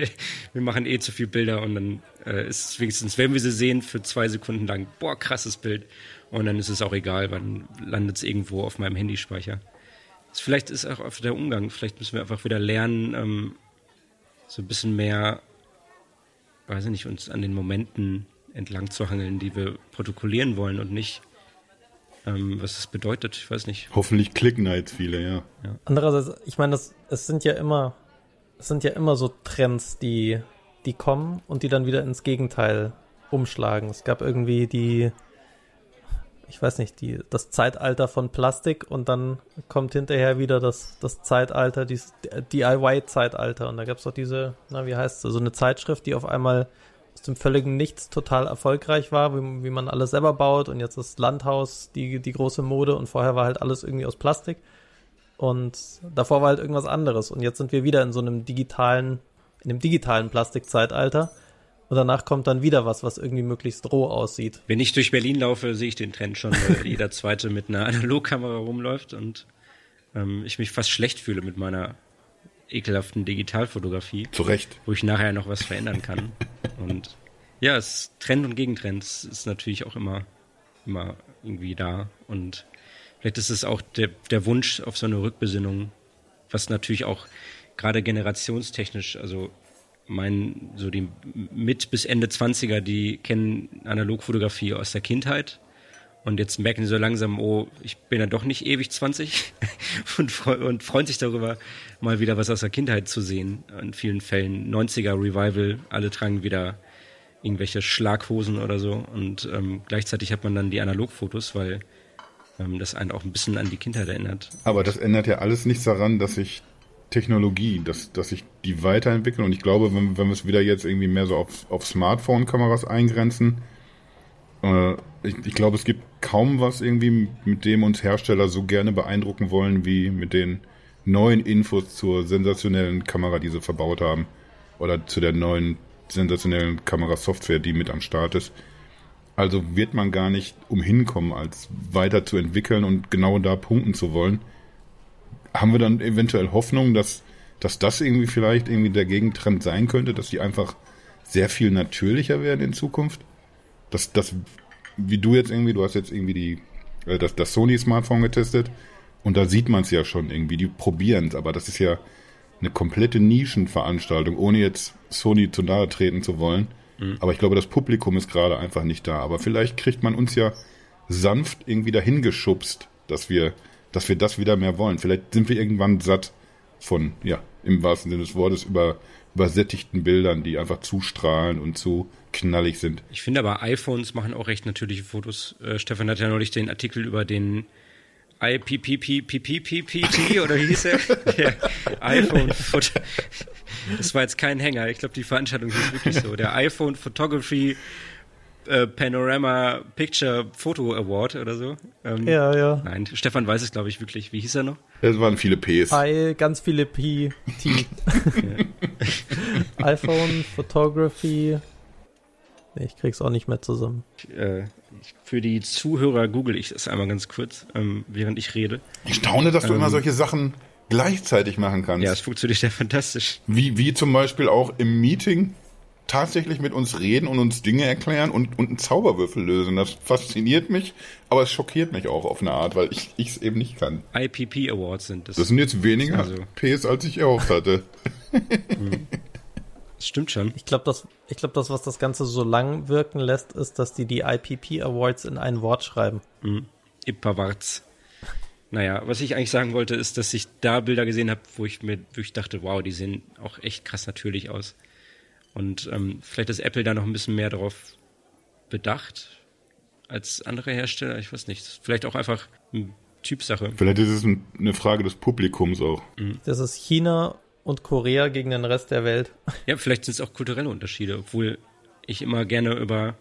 wir machen eh zu viel Bilder und dann äh, ist es wenigstens, wenn wir sie sehen, für zwei Sekunden lang, boah, krasses Bild. Und dann ist es auch egal, wann landet es irgendwo auf meinem Handyspeicher. Vielleicht ist auch der Umgang, vielleicht müssen wir einfach wieder lernen, ähm, so ein bisschen mehr, weiß ich nicht, uns an den Momenten entlang zu hangeln, die wir protokollieren wollen und nicht ähm, was das bedeutet, ich weiß nicht. Hoffentlich klicken jetzt viele, ja. ja. Andererseits, ich meine, es sind ja immer, es sind ja immer so Trends, die, die kommen und die dann wieder ins Gegenteil umschlagen. Es gab irgendwie die, ich weiß nicht, die, das Zeitalter von Plastik und dann kommt hinterher wieder das, das Zeitalter, dieses DIY-Zeitalter. Und da gab es auch diese, na, wie heißt es, so eine Zeitschrift, die auf einmal aus dem völligen Nichts total erfolgreich war, wie, wie man alles selber baut und jetzt das Landhaus die, die große Mode und vorher war halt alles irgendwie aus Plastik und davor war halt irgendwas anderes und jetzt sind wir wieder in so einem digitalen, in einem digitalen Plastikzeitalter und danach kommt dann wieder was, was irgendwie möglichst roh aussieht. Wenn ich durch Berlin laufe, sehe ich den Trend schon, weil jeder Zweite mit einer Analogkamera rumläuft und ähm, ich mich fast schlecht fühle mit meiner ekelhaften Digitalfotografie. Zu Recht. Wo ich nachher noch was verändern kann. und ja, es Trend und Gegentrend ist natürlich auch immer, immer irgendwie da. Und vielleicht ist es auch der, der Wunsch auf so eine Rückbesinnung, was natürlich auch gerade generationstechnisch, also mein, so die mit bis Ende 20er, die kennen Analogfotografie aus der Kindheit und jetzt merken sie so langsam, oh, ich bin ja doch nicht ewig 20 und, und freuen sich darüber, mal wieder was aus der Kindheit zu sehen. In vielen Fällen 90er Revival, alle tragen wieder irgendwelche Schlaghosen oder so und ähm, gleichzeitig hat man dann die Analogfotos, weil ähm, das einen auch ein bisschen an die Kindheit erinnert. Aber das ändert ja alles nichts daran, dass sich Technologie, dass, dass sich die weiterentwickeln und ich glaube, wenn, wenn wir es wieder jetzt irgendwie mehr so auf, auf Smartphone-Kameras eingrenzen, äh, ich, ich glaube, es gibt kaum was irgendwie, mit dem uns Hersteller so gerne beeindrucken wollen, wie mit den neuen Infos zur sensationellen Kamera, die sie verbaut haben. Oder zu der neuen sensationellen Kamerasoftware, die mit am Start ist. Also wird man gar nicht umhin kommen, als weiter zu entwickeln und genau da punkten zu wollen. Haben wir dann eventuell Hoffnung, dass, dass das irgendwie vielleicht irgendwie der Gegentrend sein könnte, dass die einfach sehr viel natürlicher werden in Zukunft? Dass, dass wie du jetzt irgendwie, du hast jetzt irgendwie die, äh, das, das Sony-Smartphone getestet und da sieht man es ja schon irgendwie, die probieren es, aber das ist ja eine komplette Nischenveranstaltung, ohne jetzt Sony zu nahe treten zu wollen. Mhm. Aber ich glaube, das Publikum ist gerade einfach nicht da. Aber vielleicht kriegt man uns ja sanft irgendwie dahin geschubst, dass wir, dass wir das wieder mehr wollen. Vielleicht sind wir irgendwann satt von, ja, im wahrsten Sinne des Wortes, über, übersättigten Bildern, die einfach zustrahlen und zu knallig sind. Ich finde aber iPhones machen auch recht natürliche Fotos. Äh, Stefan hat ja neulich den Artikel über den IPPPPPPPT oder wie hieß er? Der iPhone Foto. Das war jetzt kein Hänger. Ich glaube, die Veranstaltung hieß wirklich so. Der iPhone Photography äh, Panorama Picture Photo Award oder so. Ähm, ja, ja. Nein, Stefan weiß es, glaube ich, wirklich. Wie hieß er noch? Es waren viele Ps. I, ganz viele P, T. iPhone Photography ich krieg's auch nicht mehr zusammen. Äh, für die Zuhörer google ich das einmal ganz kurz, ähm, während ich rede. Ich staune, dass du ähm, immer solche Sachen gleichzeitig machen kannst. Ja, es funktioniert ja fantastisch. Wie, wie zum Beispiel auch im Meeting tatsächlich mit uns reden und uns Dinge erklären und, und einen Zauberwürfel lösen. Das fasziniert mich, aber es schockiert mich auch auf eine Art, weil ich es eben nicht kann. IPP Awards sind das. Das sind jetzt weniger also. Ps, als ich erhofft hatte. Mhm. Das stimmt schon. Ich glaube, das, ich glaube, das, was das Ganze so lang wirken lässt, ist, dass die die IPP Awards in ein Wort schreiben. Mhm. Ipawarts. Naja, was ich eigentlich sagen wollte, ist, dass ich da Bilder gesehen habe, wo ich mir, wo ich dachte, wow, die sehen auch echt krass natürlich aus. Und ähm, vielleicht ist Apple da noch ein bisschen mehr darauf bedacht als andere Hersteller. Ich weiß nicht. Vielleicht auch einfach eine Typsache. Vielleicht ist es eine Frage des Publikums auch. Mhm. Das ist China und Korea gegen den Rest der Welt. Ja, vielleicht sind es auch kulturelle Unterschiede, obwohl ich immer gerne über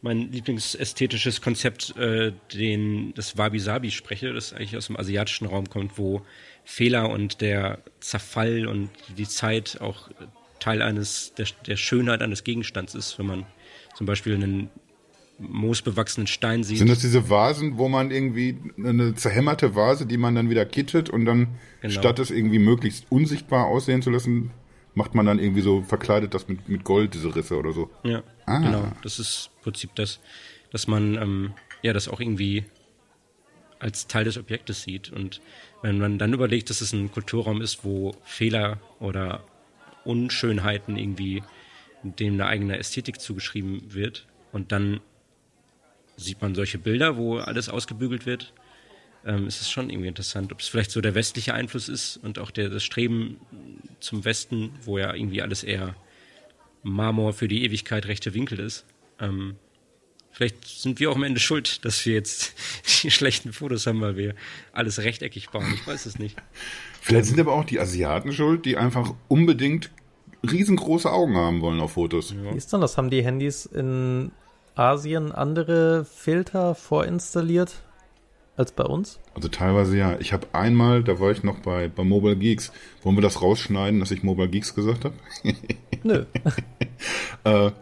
mein lieblingsästhetisches Konzept, äh, den, das Wabi-Sabi spreche, das eigentlich aus dem asiatischen Raum kommt, wo Fehler und der Zerfall und die Zeit auch Teil eines, der, der Schönheit eines Gegenstands ist, wenn man zum Beispiel einen moosbewachsenen Stein sieht. Sind das diese Vasen, wo man irgendwie eine zerhämmerte Vase, die man dann wieder kittet und dann, Genau. statt es irgendwie möglichst unsichtbar aussehen zu lassen, macht man dann irgendwie so, verkleidet das mit, mit Gold, diese Risse oder so. Ja, Ah. genau. Das ist im Prinzip das, dass man ähm, ja das auch irgendwie als Teil des Objektes sieht. Und wenn man dann überlegt, dass es ein Kulturraum ist, wo Fehler oder Unschönheiten irgendwie dem eine eigene Ästhetik zugeschrieben wird und dann sieht man solche Bilder, wo alles ausgebügelt wird, ähm, ist es schon irgendwie interessant, ob es vielleicht so der westliche Einfluss ist und auch der, das Streben zum Westen, wo ja irgendwie alles eher Marmor für die Ewigkeit rechte Winkel ist. Ähm, vielleicht sind wir auch am Ende schuld, dass wir jetzt die schlechten Fotos haben, weil wir alles rechteckig bauen. Ich weiß es nicht. Vielleicht sind aber auch die Asiaten schuld, die einfach unbedingt riesengroße Augen haben wollen auf Fotos. Wie ist denn das? Haben die Handys in Asien andere Filter vorinstalliert als bei uns? Also teilweise ja. Ich habe einmal, da war ich noch bei, bei Mobile Geeks. Wollen wir das rausschneiden, dass ich Mobile Geeks gesagt habe? Nö. Äh,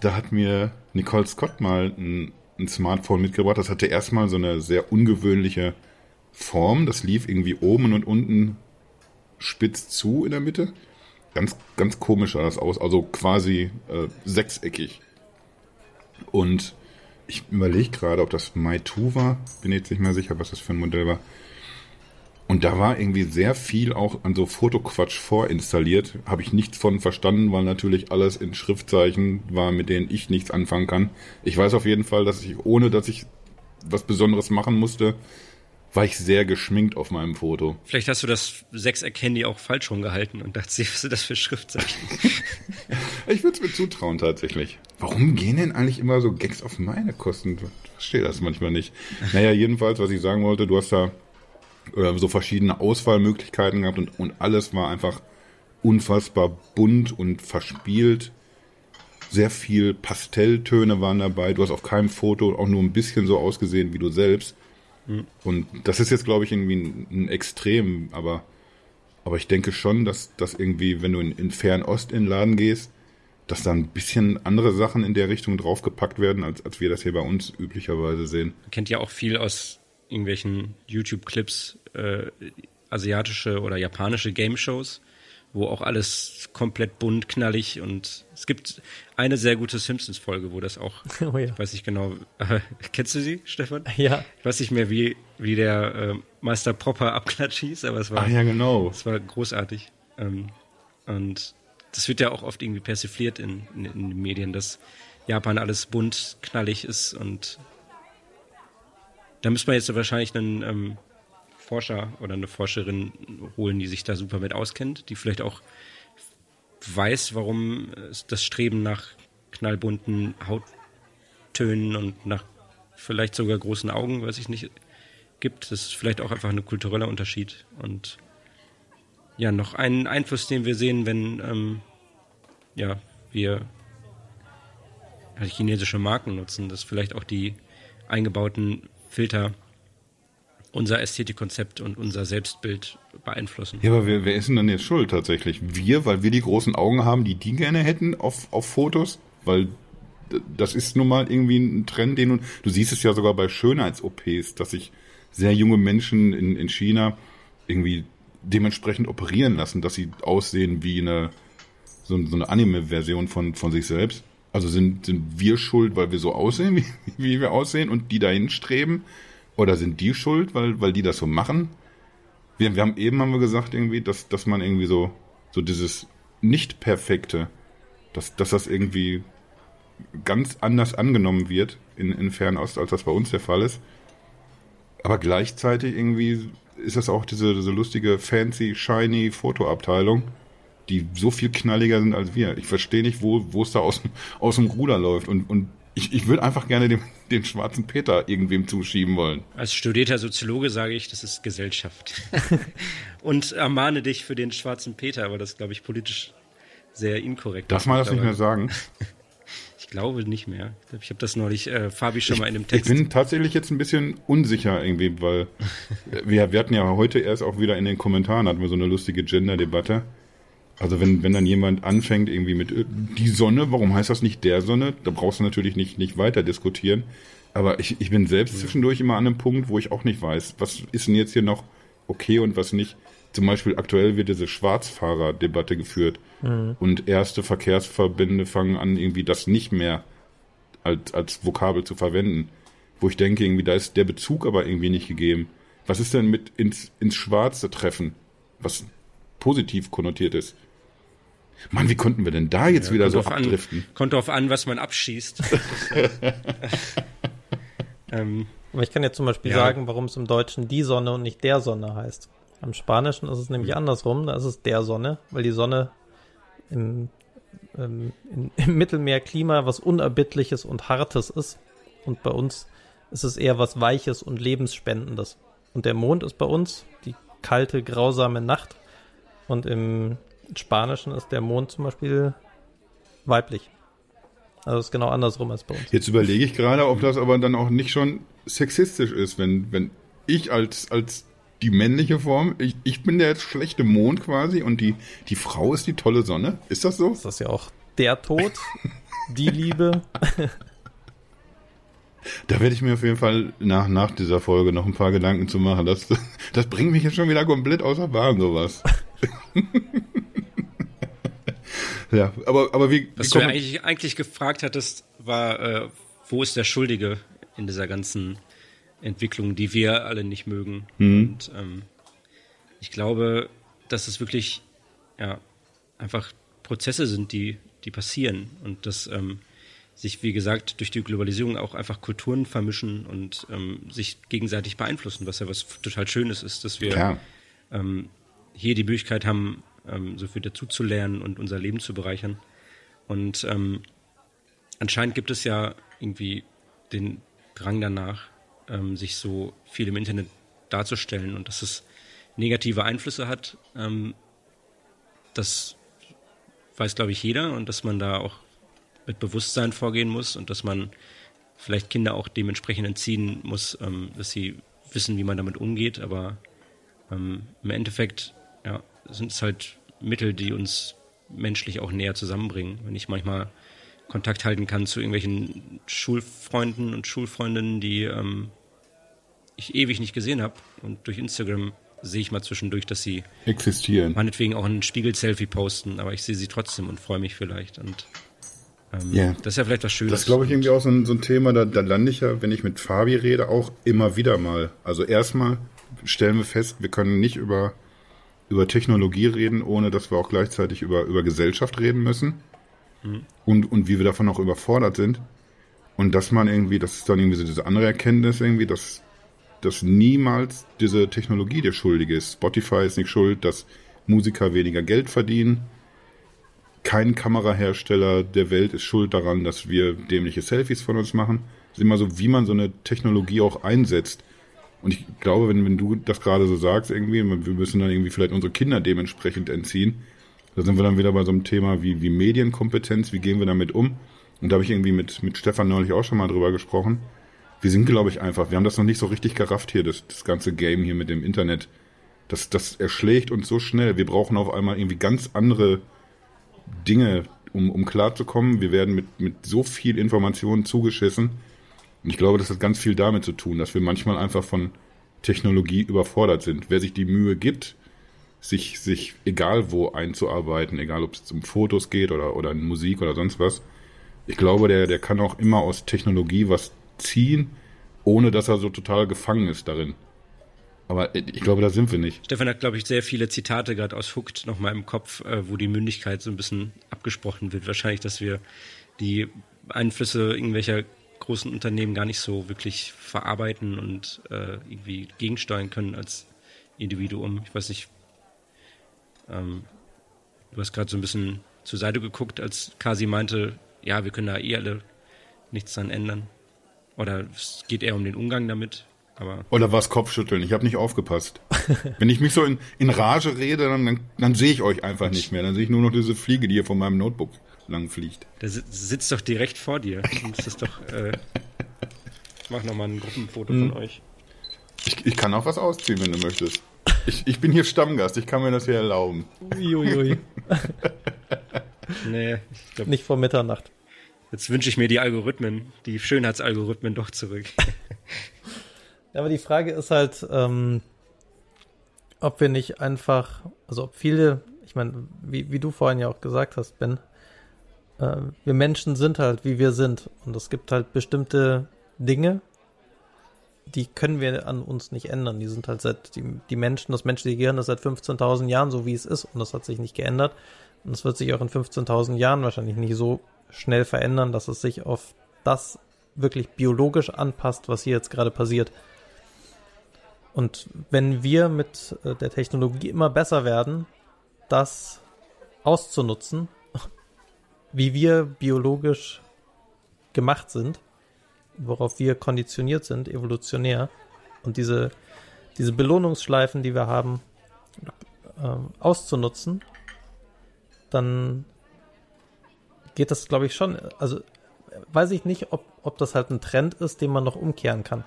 da hat mir Nicole Scott mal ein, ein Smartphone mitgebracht. Das hatte erstmal so eine sehr ungewöhnliche Form. Das lief irgendwie oben und unten spitz zu in der Mitte. Ganz, ganz komisch sah das aus. Also quasi äh, sechseckig. Und ich überlege gerade, ob das Mai 2 war. Bin jetzt nicht mehr sicher, was das für ein Modell war. Und da war irgendwie sehr viel auch an so Fotoquatsch vorinstalliert. Habe ich nichts von verstanden, weil natürlich alles in Schriftzeichen war, mit denen ich nichts anfangen kann. Ich weiß auf jeden Fall, dass ich, ohne dass ich was Besonderes machen musste, war ich sehr geschminkt auf meinem Foto. Vielleicht hast du das Sechseck-Handy auch falsch rumgehalten und dachte, was sind das für Schriftzeichen? Ich würde es mir zutrauen tatsächlich. Warum gehen denn eigentlich immer so Gags auf meine Kosten? Ich verstehe das manchmal nicht. Naja, jedenfalls, was ich sagen wollte, du hast da äh, so verschiedene Auswahlmöglichkeiten gehabt und, und alles war einfach unfassbar bunt und verspielt. Sehr viel Pastelltöne waren dabei. Du hast auf keinem Foto auch nur ein bisschen so ausgesehen wie du selbst. Und das ist jetzt, glaube ich, irgendwie ein, ein Extrem, aber, aber ich denke schon, dass, dass irgendwie, wenn du in, in Fernost in den Laden gehst, dass da ein bisschen andere Sachen in der Richtung draufgepackt werden, als, als wir das hier bei uns üblicherweise sehen. Man kennt ja auch viel aus irgendwelchen YouTube-Clips, äh, asiatische oder japanische Game-Shows, wo auch alles komplett bunt, knallig und es gibt eine sehr gute Simpsons-Folge, wo das auch, Oh ja. ich weiß nicht genau, äh, kennst du sie, Stefan? Ja. Ich weiß nicht mehr, wie, wie der äh, Meister Popper Abklatsch hieß, aber es war, Ach ja, genau. es war großartig. Ähm, und das wird ja auch oft irgendwie persifliert in, in, in den Medien, dass Japan alles bunt, knallig ist und da müsste man jetzt wahrscheinlich einen ähm, Forscher oder eine Forscherin holen, die sich da super mit auskennt, die vielleicht auch weiß, warum das Streben nach knallbunten Hauttönen und nach vielleicht sogar großen Augen, weiß ich nicht, gibt. Das ist vielleicht auch einfach ein kultureller Unterschied. Und ja, noch einen Einfluss, den wir sehen, wenn ähm, ja, wir halt chinesische Marken nutzen, dass vielleicht auch die eingebauten Filter unser Ästhetikkonzept und unser Selbstbild beeinflussen. Ja, aber wer, wer ist denn dann jetzt schuld tatsächlich? Wir, weil wir die großen Augen haben, die die gerne hätten auf, auf Fotos? Weil das ist nun mal irgendwie ein Trend, den du, du siehst es ja sogar bei Schönheits-OPs, dass sich sehr junge Menschen in, in China irgendwie dementsprechend operieren lassen, dass sie aussehen wie eine, so, so eine Anime-Version von, von sich selbst. Also sind, sind wir schuld, weil wir so aussehen, wie, wie wir aussehen und die dahin streben? Oder sind die schuld, weil, weil die das so machen? Wir, wir haben eben haben wir gesagt irgendwie, dass, dass man irgendwie so, so dieses Nicht-Perfekte, dass, dass das irgendwie ganz anders angenommen wird in, in Fernost, als das bei uns der Fall ist. Aber gleichzeitig irgendwie ist das auch diese, diese lustige, fancy, shiny Fotoabteilung, die so viel knalliger sind als wir. Ich verstehe nicht, wo, es da aus, dem- aus dem Ruder läuft. Und, und ich, ich würde einfach gerne den, den schwarzen Peter irgendwem zuschieben wollen. Als studierter Soziologe sage ich, das ist Gesellschaft. und ermahne dich für den schwarzen Peter, aber das glaube ich, politisch sehr inkorrekt. Darf man das nicht mehr sagen? Ich glaube nicht mehr. Ich, ich habe das neulich äh, Fabi schon mal in einem Ich Text. bin tatsächlich jetzt ein bisschen unsicher irgendwie, weil wir, wir hatten ja heute erst auch wieder in den Kommentaren hatten wir so eine lustige Gender-Debatte. Also wenn, wenn dann jemand anfängt irgendwie mit äh, die Sonne, warum heißt das nicht der Sonne? Da brauchst du natürlich nicht, nicht weiter diskutieren. Aber ich, ich bin selbst zwischendurch immer an einem Punkt, wo ich auch nicht weiß, was ist denn jetzt hier noch okay und was nicht. Zum Beispiel aktuell wird diese Schwarzfahrer-Debatte geführt mhm. und erste Verkehrsverbände fangen an, irgendwie das nicht mehr als, als Vokabel zu verwenden. Wo ich denke, irgendwie, da ist der Bezug aber irgendwie nicht gegeben. Was ist denn mit ins, ins Schwarze treffen? Was positiv konnotiert ist. Mann, wie konnten wir denn da jetzt ja, wieder so abdriften? An, kommt drauf an, was man abschießt. ähm, Aber ich kann jetzt zum Beispiel ja. sagen, warum es im Deutschen die Sonne und nicht der Sonne heißt. Am Spanischen ist es nämlich mhm. andersrum, da ist es der Sonne, weil die Sonne im, ähm, im, im Mittelmeerklima was Unerbittliches und Hartes ist. Und bei uns ist es eher was Weiches und Lebensspendendes. Und der Mond ist bei uns die kalte, grausame Nacht. Und im Spanischen ist der Mond zum Beispiel weiblich. Also ist genau andersrum als bei uns. Jetzt überlege ich gerade, ob das aber dann auch nicht schon sexistisch ist, wenn, wenn ich als, als die männliche Form, ich, ich bin der schlechte Mond quasi und die, die Frau ist die tolle Sonne. Ist das so? Ist das ja auch der Tod, die Liebe. Da werde ich mir auf jeden Fall nach, nach dieser Folge noch ein paar Gedanken zu machen. Das, das bringt mich jetzt schon wieder komplett außer Bahn, sowas. ja, aber, aber wie. Was wie du eigentlich, eigentlich gefragt hattest, war, äh, wo ist der Schuldige in dieser ganzen Entwicklung, die wir alle nicht mögen? Mhm. Und ähm, ich glaube, dass es wirklich ja, einfach Prozesse sind, die, die passieren und dass ähm, sich, wie gesagt, durch die Globalisierung auch einfach Kulturen vermischen und ähm, sich gegenseitig beeinflussen, was ja was total Schönes ist, dass wir ähm, hier die Möglichkeit haben, ähm, so viel dazu zu lernen und unser Leben zu bereichern. Und ähm, anscheinend gibt es ja irgendwie den Drang danach, ähm, sich so viel im Internet darzustellen und dass es negative Einflüsse hat. Ähm, das weiß, glaube ich, jeder und dass man da auch mit Bewusstsein vorgehen muss und dass man vielleicht Kinder auch dementsprechend entziehen muss, ähm, dass sie wissen, wie man damit umgeht. Aber ähm, im Endeffekt ja, sind es halt Mittel, die uns menschlich auch näher zusammenbringen. Wenn ich manchmal Kontakt halten kann zu irgendwelchen Schulfreunden und Schulfreundinnen, die ähm, ich ewig nicht gesehen habe. Und durch Instagram sehe ich mal zwischendurch, dass sie existieren. Meinetwegen auch ein Spiegel-Selfie posten, aber ich sehe sie trotzdem und freue mich vielleicht. Und ähm, yeah. das ist ja vielleicht was Schönes. Das glaube ich irgendwie auch so ein, so ein Thema, da, da lande ich ja, wenn ich mit Fabi rede, auch immer wieder mal. Also erstmal stellen wir fest, wir können nicht über über Technologie reden, ohne dass wir auch gleichzeitig über, über Gesellschaft reden müssen. Mhm. Und, und wie wir davon auch überfordert sind. Und dass man irgendwie, das ist dann irgendwie so diese andere Erkenntnis irgendwie, dass, dass niemals diese Technologie der Schuldige ist. Spotify ist nicht schuld, dass Musiker weniger Geld verdienen. Kein Kamerahersteller der Welt ist schuld daran, dass wir dämliche Selfies von uns machen. Es ist immer so, wie man so eine Technologie auch einsetzt. Und ich glaube, wenn, wenn du das gerade so sagst, irgendwie, wir müssen dann irgendwie vielleicht unsere Kinder dementsprechend entziehen, da sind wir dann wieder bei so einem Thema wie, wie Medienkompetenz, wie gehen wir damit um? Und da habe ich irgendwie mit, mit Stefan neulich auch schon mal drüber gesprochen. Wir sind, glaube ich, einfach, wir haben das noch nicht so richtig gerafft hier, das, das ganze Game hier mit dem Internet. Das, das erschlägt uns so schnell. Wir brauchen auf einmal irgendwie ganz andere Dinge, um, um klarzukommen. Wir werden mit, mit so viel Informationen zugeschissen und ich glaube, das hat ganz viel damit zu tun, dass wir manchmal einfach von Technologie überfordert sind. Wer sich die Mühe gibt, sich, sich egal wo einzuarbeiten, egal ob es um Fotos geht oder, oder in Musik oder sonst was, ich glaube, der, der kann auch immer aus Technologie was ziehen, ohne dass er so total gefangen ist darin. Aber ich glaube, da sind wir nicht. Stefan hat, glaube ich, sehr viele Zitate gerade aus Hooked nochmal im Kopf, äh, wo die Mündigkeit so ein bisschen abgesprochen wird. Wahrscheinlich, dass wir die Einflüsse irgendwelcher großen Unternehmen gar nicht so wirklich verarbeiten und äh, irgendwie gegensteuern können als Individuum. Ich weiß nicht, ähm, du hast gerade so ein bisschen zur Seite geguckt, als Kasi meinte, ja, wir können da eh alle nichts dran ändern. Oder es geht eher um den Umgang damit. Aber Oder was Kopfschütteln? Ich habe nicht aufgepasst. Wenn ich mich so in, in Rage rede, dann, dann, dann sehe ich euch einfach nicht mehr. Dann sehe ich nur noch diese Fliege, die hier von meinem Notebook lang fliegt. Der sitzt doch direkt vor dir. Das ist doch. Äh, ich mach nochmal ein Gruppenfoto hm. von euch. Ich, ich kann auch was ausziehen, wenn du möchtest. Ich, ich bin hier Stammgast, ich kann mir das hier erlauben. Uiuiui. Nee, ich glaub, Nicht vor Mitternacht. jetzt wünsche ich mir die Algorithmen, die Schönheitsalgorithmen doch zurück. Ja, aber die Frage ist halt, ähm, ob wir nicht einfach, also ob viele, ich meine, wie, wie du vorhin ja auch gesagt hast, Ben, äh, wir Menschen sind halt, wie wir sind. Und es gibt halt bestimmte Dinge, die können wir an uns nicht ändern. Die sind halt seit, die, die Menschen, das menschliche Gehirn ist seit 15.000 Jahren so, wie es ist. Und das hat sich nicht geändert. Und es wird sich auch in 15.000 Jahren wahrscheinlich nicht so schnell verändern, dass es sich auf das wirklich biologisch anpasst, was hier jetzt gerade passiert. Und wenn wir mit äh, der Technologie immer besser werden, das auszunutzen, wie wir biologisch gemacht sind, worauf wir konditioniert sind, evolutionär, und diese, diese Belohnungsschleifen, die wir haben, ähm, auszunutzen, dann geht das, glaube ich, schon. Also weiß ich nicht, ob, ob das halt ein Trend ist, den man noch umkehren kann.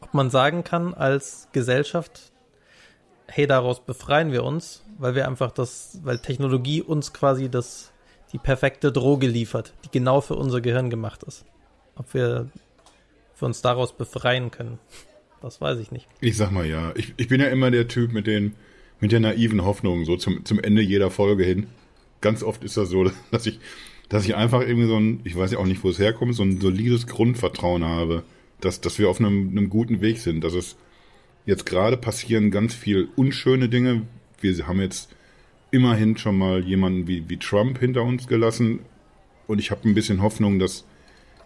Ob man sagen kann als Gesellschaft, hey, daraus befreien wir uns, weil wir einfach das, weil Technologie uns quasi das, die perfekte Droge liefert, die genau für unser Gehirn gemacht ist. Ob wir für uns daraus befreien können, das weiß ich nicht. Ich sag mal ja. Ich, ich bin ja immer der Typ mit den mit der naiven Hoffnung, so zum, zum Ende jeder Folge hin. Ganz oft ist das so, dass ich, dass ich einfach irgendwie so ein, ich weiß ja auch nicht, wo es herkommt, so ein solides Grundvertrauen habe, dass, dass wir auf einem, einem guten Weg sind. Dass es jetzt gerade passieren ganz viel unschöne Dinge. Wir haben jetzt immerhin schon mal jemanden wie, wie Trump hinter uns gelassen. Und ich habe ein bisschen Hoffnung, dass,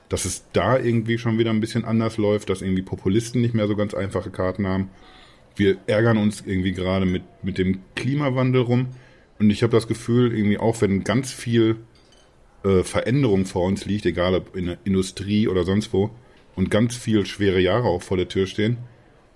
dass es da irgendwie schon wieder ein bisschen anders läuft, dass irgendwie Populisten nicht mehr so ganz einfache Karten haben. Wir ärgern uns irgendwie gerade mit, mit dem Klimawandel rum. Und ich habe das Gefühl, irgendwie auch wenn ganz viel äh, Veränderung vor uns liegt, egal ob in der Industrie oder sonst wo, und ganz viel schwere Jahre auch vor der Tür stehen,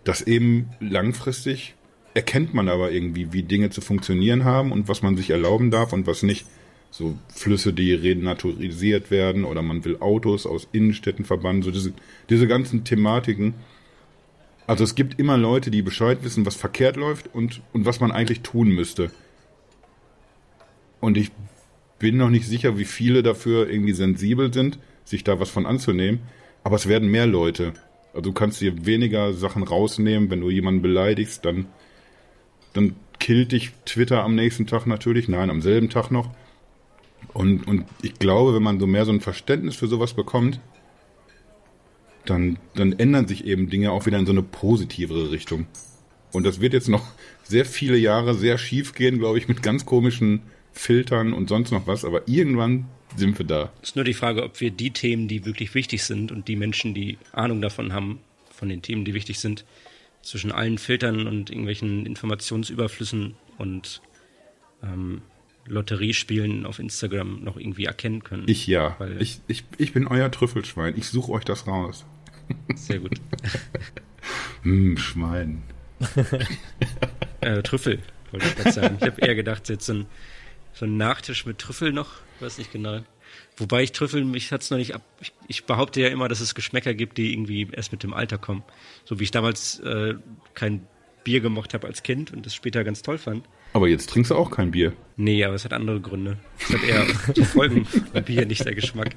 dass eben langfristig erkennt man aber irgendwie, wie Dinge zu funktionieren haben und was man sich erlauben darf und was nicht. So Flüsse, die renaturisiert werden oder man will Autos aus Innenstädten verbannen, so diese, diese ganzen Thematiken. Also es gibt immer Leute, die Bescheid wissen, was verkehrt läuft und, und was man eigentlich tun müsste. Und ich bin noch nicht sicher, wie viele dafür irgendwie sensibel sind, sich da was von anzunehmen. Aber es werden mehr Leute. Also du kannst dir weniger Sachen rausnehmen, wenn du jemanden beleidigst, dann, dann killt dich Twitter am nächsten Tag natürlich, nein, am selben Tag noch. Und, und ich glaube, wenn man so mehr so ein Verständnis für sowas bekommt, dann, dann ändern sich eben Dinge auch wieder in so eine positivere Richtung. Und das wird jetzt noch sehr viele Jahre sehr schief gehen, glaube ich, mit ganz komischen Filtern und sonst noch was, aber irgendwann sind wir da. Es ist nur die Frage, ob wir die Themen, die wirklich wichtig sind und die Menschen, die Ahnung davon haben, von den Themen, die wichtig sind, zwischen allen Filtern und irgendwelchen Informationsüberflüssen und ähm, Lotteriespielen auf Instagram noch irgendwie erkennen können. Ich ja. Ich, ich, ich bin euer Trüffelschwein. Ich suche euch das raus. Sehr gut. Hm, Schwein. äh, Trüffel, wollte ich gerade sagen. Ich habe eher gedacht, jetzt so ein, so ein Nachtisch mit Trüffel noch, weiß nicht genau. Wobei ich Trüffel, mich hat's noch nicht ab. Ich, ich behaupte ja immer, dass es Geschmäcker gibt, die irgendwie erst mit dem Alter kommen. So wie ich damals äh, kein Bier gemocht habe als Kind und das später ganz toll fand. Aber jetzt trinkst du auch kein Bier. Nee, aber es hat andere Gründe. Es hat eher die Folgen vom Bier, nicht der Geschmack.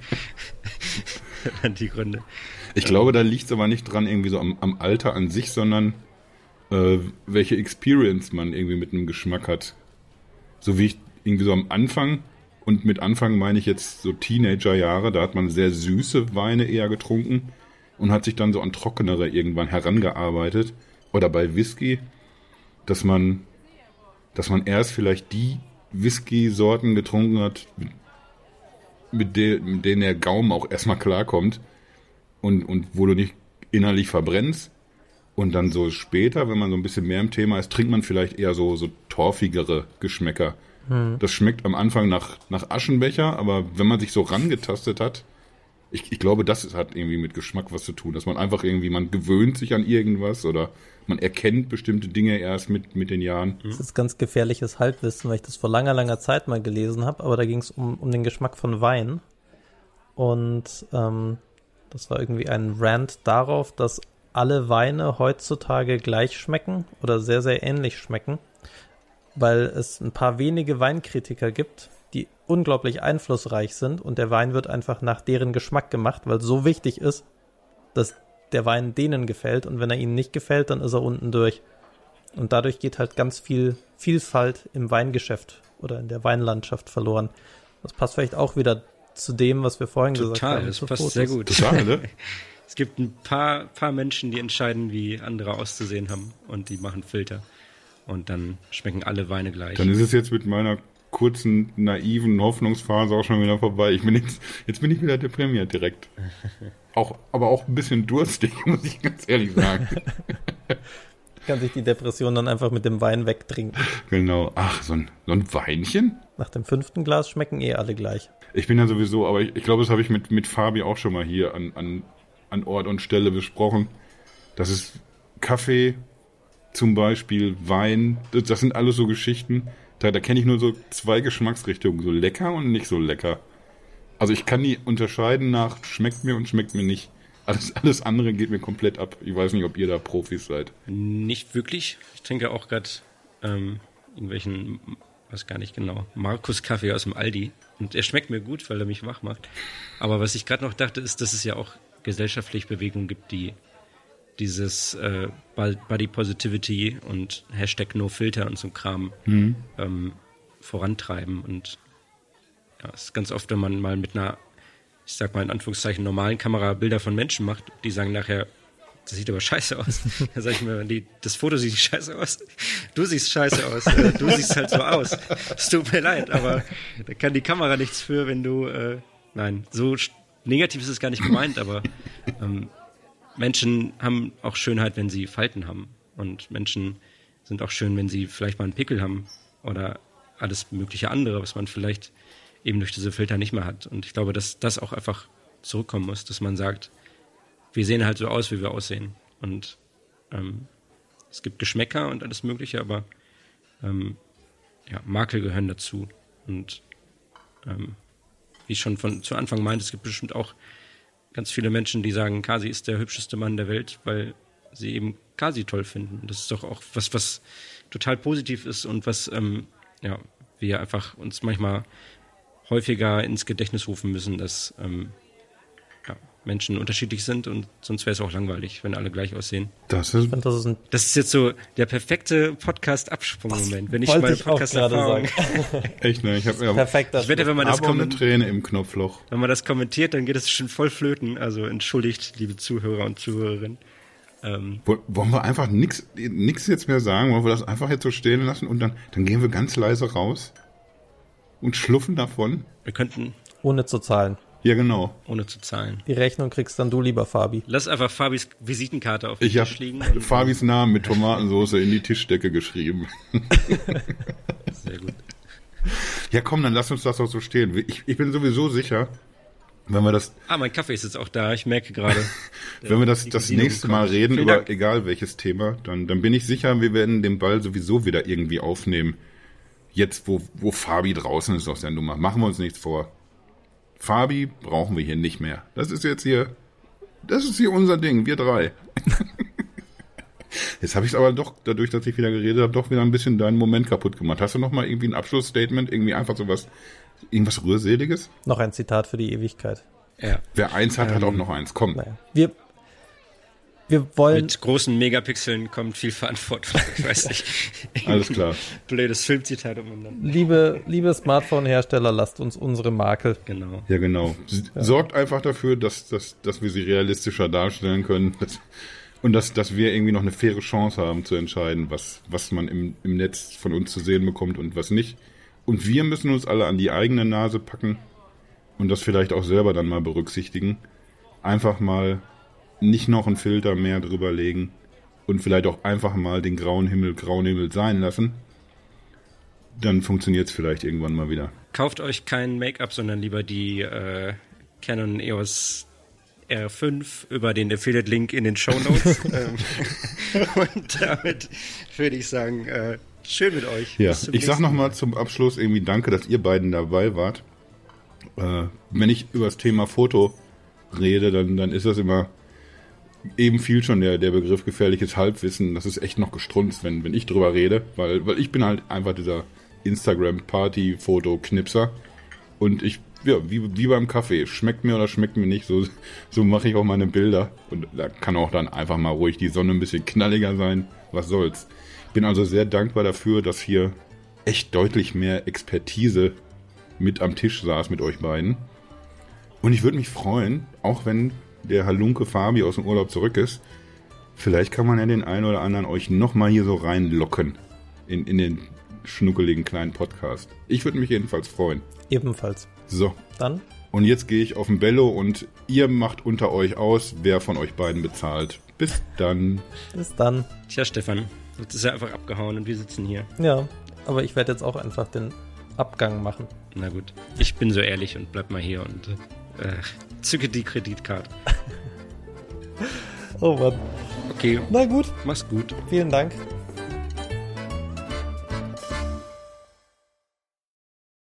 Die Gründe. Ich glaube, da liegt es aber nicht dran irgendwie so am, am Alter an sich, sondern äh, welche Experience man irgendwie mit einem Geschmack hat. So wie ich irgendwie so am Anfang, und mit Anfang meine ich jetzt so Teenagerjahre, da hat man sehr süße Weine eher getrunken und hat sich dann so an trockenere irgendwann herangearbeitet. Oder bei Whisky, dass man, dass man erst vielleicht die Whisky-Sorten getrunken hat, mit, de, mit denen der Gaumen auch erstmal klarkommt und, und wo du nicht innerlich verbrennst. Und dann so später, wenn man so ein bisschen mehr im Thema ist, trinkt man vielleicht eher so, so torfigere Geschmäcker. Das schmeckt am Anfang nach, nach Aschenbecher, aber wenn man sich so rangetastet hat, ich, ich glaube, das hat irgendwie mit Geschmack was zu tun, dass man einfach irgendwie, man gewöhnt sich an irgendwas oder man erkennt bestimmte Dinge erst mit, mit den Jahren. Das ist ganz gefährliches Halbwissen, weil ich das vor langer, langer Zeit mal gelesen habe, aber da ging es um, um den Geschmack von Wein. Und ähm, das war irgendwie ein Rant darauf, dass alle Weine heutzutage gleich schmecken oder sehr, sehr ähnlich schmecken, weil es ein paar wenige Weinkritiker gibt, die unglaublich einflussreich sind und der Wein wird einfach nach deren Geschmack gemacht, weil es so wichtig ist, dass der Wein denen gefällt und wenn er ihnen nicht gefällt, dann ist er unten durch. Und dadurch geht halt ganz viel Vielfalt im Weingeschäft oder in der Weinlandschaft verloren. Das passt vielleicht auch wieder zu dem, was wir vorhin Total, gesagt haben. das zu passt Fotos. sehr gut. Total, ne? Es gibt ein paar, paar Menschen, die entscheiden, wie andere auszusehen haben und die machen Filter. Und dann schmecken alle Weine gleich. Dann ist es jetzt mit meiner kurzen, naiven Hoffnungsphase auch schon wieder vorbei. Ich bin jetzt, jetzt bin ich wieder deprimiert direkt. Auch, aber auch ein bisschen durstig, muss ich ganz ehrlich sagen. Kann sich die Depression dann einfach mit dem Wein wegtrinken. genau. Ach, so ein, so ein Weinchen? Nach dem fünften Glas schmecken eh alle gleich. Ich bin ja sowieso, aber ich, ich glaube, das habe ich mit, mit Fabi auch schon mal hier an, an, an Ort und Stelle besprochen. Das ist Kaffee, zum Beispiel Wein, das, sind alles so Geschichten. Da, da kenne ich nur so zwei Geschmacksrichtungen, so lecker und nicht so lecker. Also ich kann die unterscheiden nach schmeckt mir und schmeckt mir nicht. Alles, alles andere geht mir komplett ab. Ich weiß nicht, ob ihr da Profis seid. Nicht wirklich. Ich trinke auch gerade ähm, irgendwelchen, weiß gar nicht genau, Markus-Kaffee aus dem Aldi. Und er schmeckt mir gut, weil er mich wach macht. Aber was ich gerade noch dachte, ist, dass es ja auch gesellschaftlich Bewegungen gibt, die dieses äh, Body Positivity und Hashtag No Filter und so Kram ähm, vorantreiben. Und ja, es ist ganz oft, wenn man mal mit einer, ich sag mal in Anführungszeichen, normalen Kamera Bilder von Menschen macht, die sagen nachher, das sieht aber scheiße aus. Da sag ich mir, die, das Foto sieht scheiße aus. Du siehst scheiße aus. Äh, du siehst halt so aus. Es tut mir leid, aber da kann die Kamera nichts für, wenn du, äh, nein, so negativ ist es gar nicht gemeint, aber ähm, Menschen haben auch Schönheit, wenn sie Falten haben. Und Menschen sind auch schön, wenn sie vielleicht mal einen Pickel haben oder alles mögliche andere, was man vielleicht eben durch diese Filter nicht mehr hat. Und ich glaube, dass das auch einfach zurückkommen muss, dass man sagt, wir sehen halt so aus, wie wir aussehen. Und ähm, es gibt Geschmäcker und alles Mögliche, aber ähm, ja, Makel gehören dazu. Und ähm, wie ich schon von zu Anfang meinte, es gibt bestimmt auch ganz viele Menschen, die sagen, Kasi ist der hübscheste Mann der Welt, weil sie eben Kasi toll finden. Das ist doch auch was, was total positiv ist und was ähm, ja, wir einfach uns manchmal häufiger ins Gedächtnis rufen müssen, dass ähm, Menschen unterschiedlich sind und sonst wäre es auch langweilig, wenn alle gleich aussehen. Das ist Ich finde, das ist ein Das ist jetzt so der perfekte Podcast-Absprungmoment. Wenn ich meine ich gerade Podcast-Erfahrung, sagen. echt, ne? Ich habe ja Perfekter ich wette, wenn man das eine Träne im Knopfloch. wenn man das kommentiert, dann geht es schon voll flöten. Also entschuldigt, liebe Zuhörer und Zuhörerinnen. Ähm, Woll- Wollen wir einfach nix jetzt mehr sagen? Wollen wir das einfach jetzt so stehen lassen und dann, dann gehen wir ganz leise raus und schluffen davon? wir könnten, ohne zu zahlen. Ja, genau. ohne zu zahlen. Die Rechnung kriegst dann du, lieber Fabi. Lass einfach Fabis Visitenkarte auf den Ich Tisch liegen. Fabis Namen mit Tomatensauce in die Tischdecke geschrieben. Sehr gut. Ja, komm, dann lass uns das auch so stehen. Ich, ich bin sowieso sicher, wenn wir das, Ah, mein Kaffee ist jetzt auch da. Ich merke gerade. wenn wir das das nächste Mal reden Vielen über Dank. egal welches Thema, dann, dann bin ich sicher, wir werden den Ball sowieso wieder irgendwie aufnehmen. Jetzt, wo, wo Fabi draußen ist aus der Nummer. Machen wir uns nichts vor. Fabi brauchen wir hier nicht mehr. Das ist jetzt hier, das ist hier unser Ding, wir drei. Jetzt habe ich aber doch, dadurch, dass ich wieder geredet habe, doch wieder ein bisschen deinen Moment kaputt gemacht. Hast du noch mal irgendwie ein Abschlussstatement, irgendwie einfach sowas, irgendwas Rührseliges? Noch ein Zitat für die Ewigkeit. Ja. Wer eins hat, hat auch noch eins. Komm. Naja. Wir, wir wollen, Mit großen Megapixeln kommt viel Verantwortung. Ich weiß nicht. Alles klar. Blödes Filmzitat umeinander. liebe, liebe Smartphone-Hersteller, lasst uns unsere Makel. Genau. Ja, genau. Sorgt einfach dafür, dass, dass, dass wir sie realistischer darstellen können. Dass, und dass, dass wir irgendwie noch eine faire Chance haben zu entscheiden, was, was man im, im Netz von uns zu sehen bekommt und was nicht. Und wir müssen uns alle an die eigene Nase packen und das vielleicht auch selber dann mal berücksichtigen. Einfach mal nicht noch einen Filter mehr drüber legen und vielleicht auch einfach mal den grauen Himmel grauen Himmel sein lassen. Dann funktioniert es vielleicht irgendwann mal wieder. Kauft euch kein Make-up, sondern lieber die äh, Canon EOS R5 über den Affiliate-Link in den Show Notes. ähm, und damit würde ich sagen, äh, schön mit euch. Ja, ich sag nochmal zum Abschluss irgendwie danke, dass ihr beiden dabei wart. Äh, wenn ich über das Thema Foto rede, dann, dann ist das immer eben fiel schon der, der Begriff gefährliches Halbwissen. Das ist echt noch gestrunzt, wenn, wenn ich drüber rede, weil, weil ich bin halt einfach dieser Instagram-Party-Foto-Knipser. Und ich, ja, wie, wie beim Kaffee, schmeckt mir oder schmeckt mir nicht, so, so mache ich auch meine Bilder. Und da kann auch dann einfach mal ruhig die Sonne ein bisschen knalliger sein. Was soll's. Bin also sehr dankbar dafür, dass hier echt deutlich mehr Expertise mit am Tisch saß mit euch beiden. Und ich würde mich freuen, auch wenn der Halunke Fabi aus dem Urlaub zurück ist, vielleicht kann man ja den einen oder anderen euch nochmal hier so reinlocken in, in den schnuckeligen kleinen Podcast. Ich würde mich jedenfalls freuen. Ebenfalls. So. Dann? Und jetzt gehe ich auf den Bello und ihr macht unter euch aus, wer von euch beiden bezahlt. Bis dann. Bis dann. Tja, Stefan, jetzt ist er einfach abgehauen und wir sitzen hier. Ja, aber ich werde jetzt auch einfach den Abgang machen. Na gut, ich bin so ehrlich und bleib mal hier und äh, zücke die Kreditkarte. oh Mann. Okay. Na gut. Mach's gut. Vielen Dank.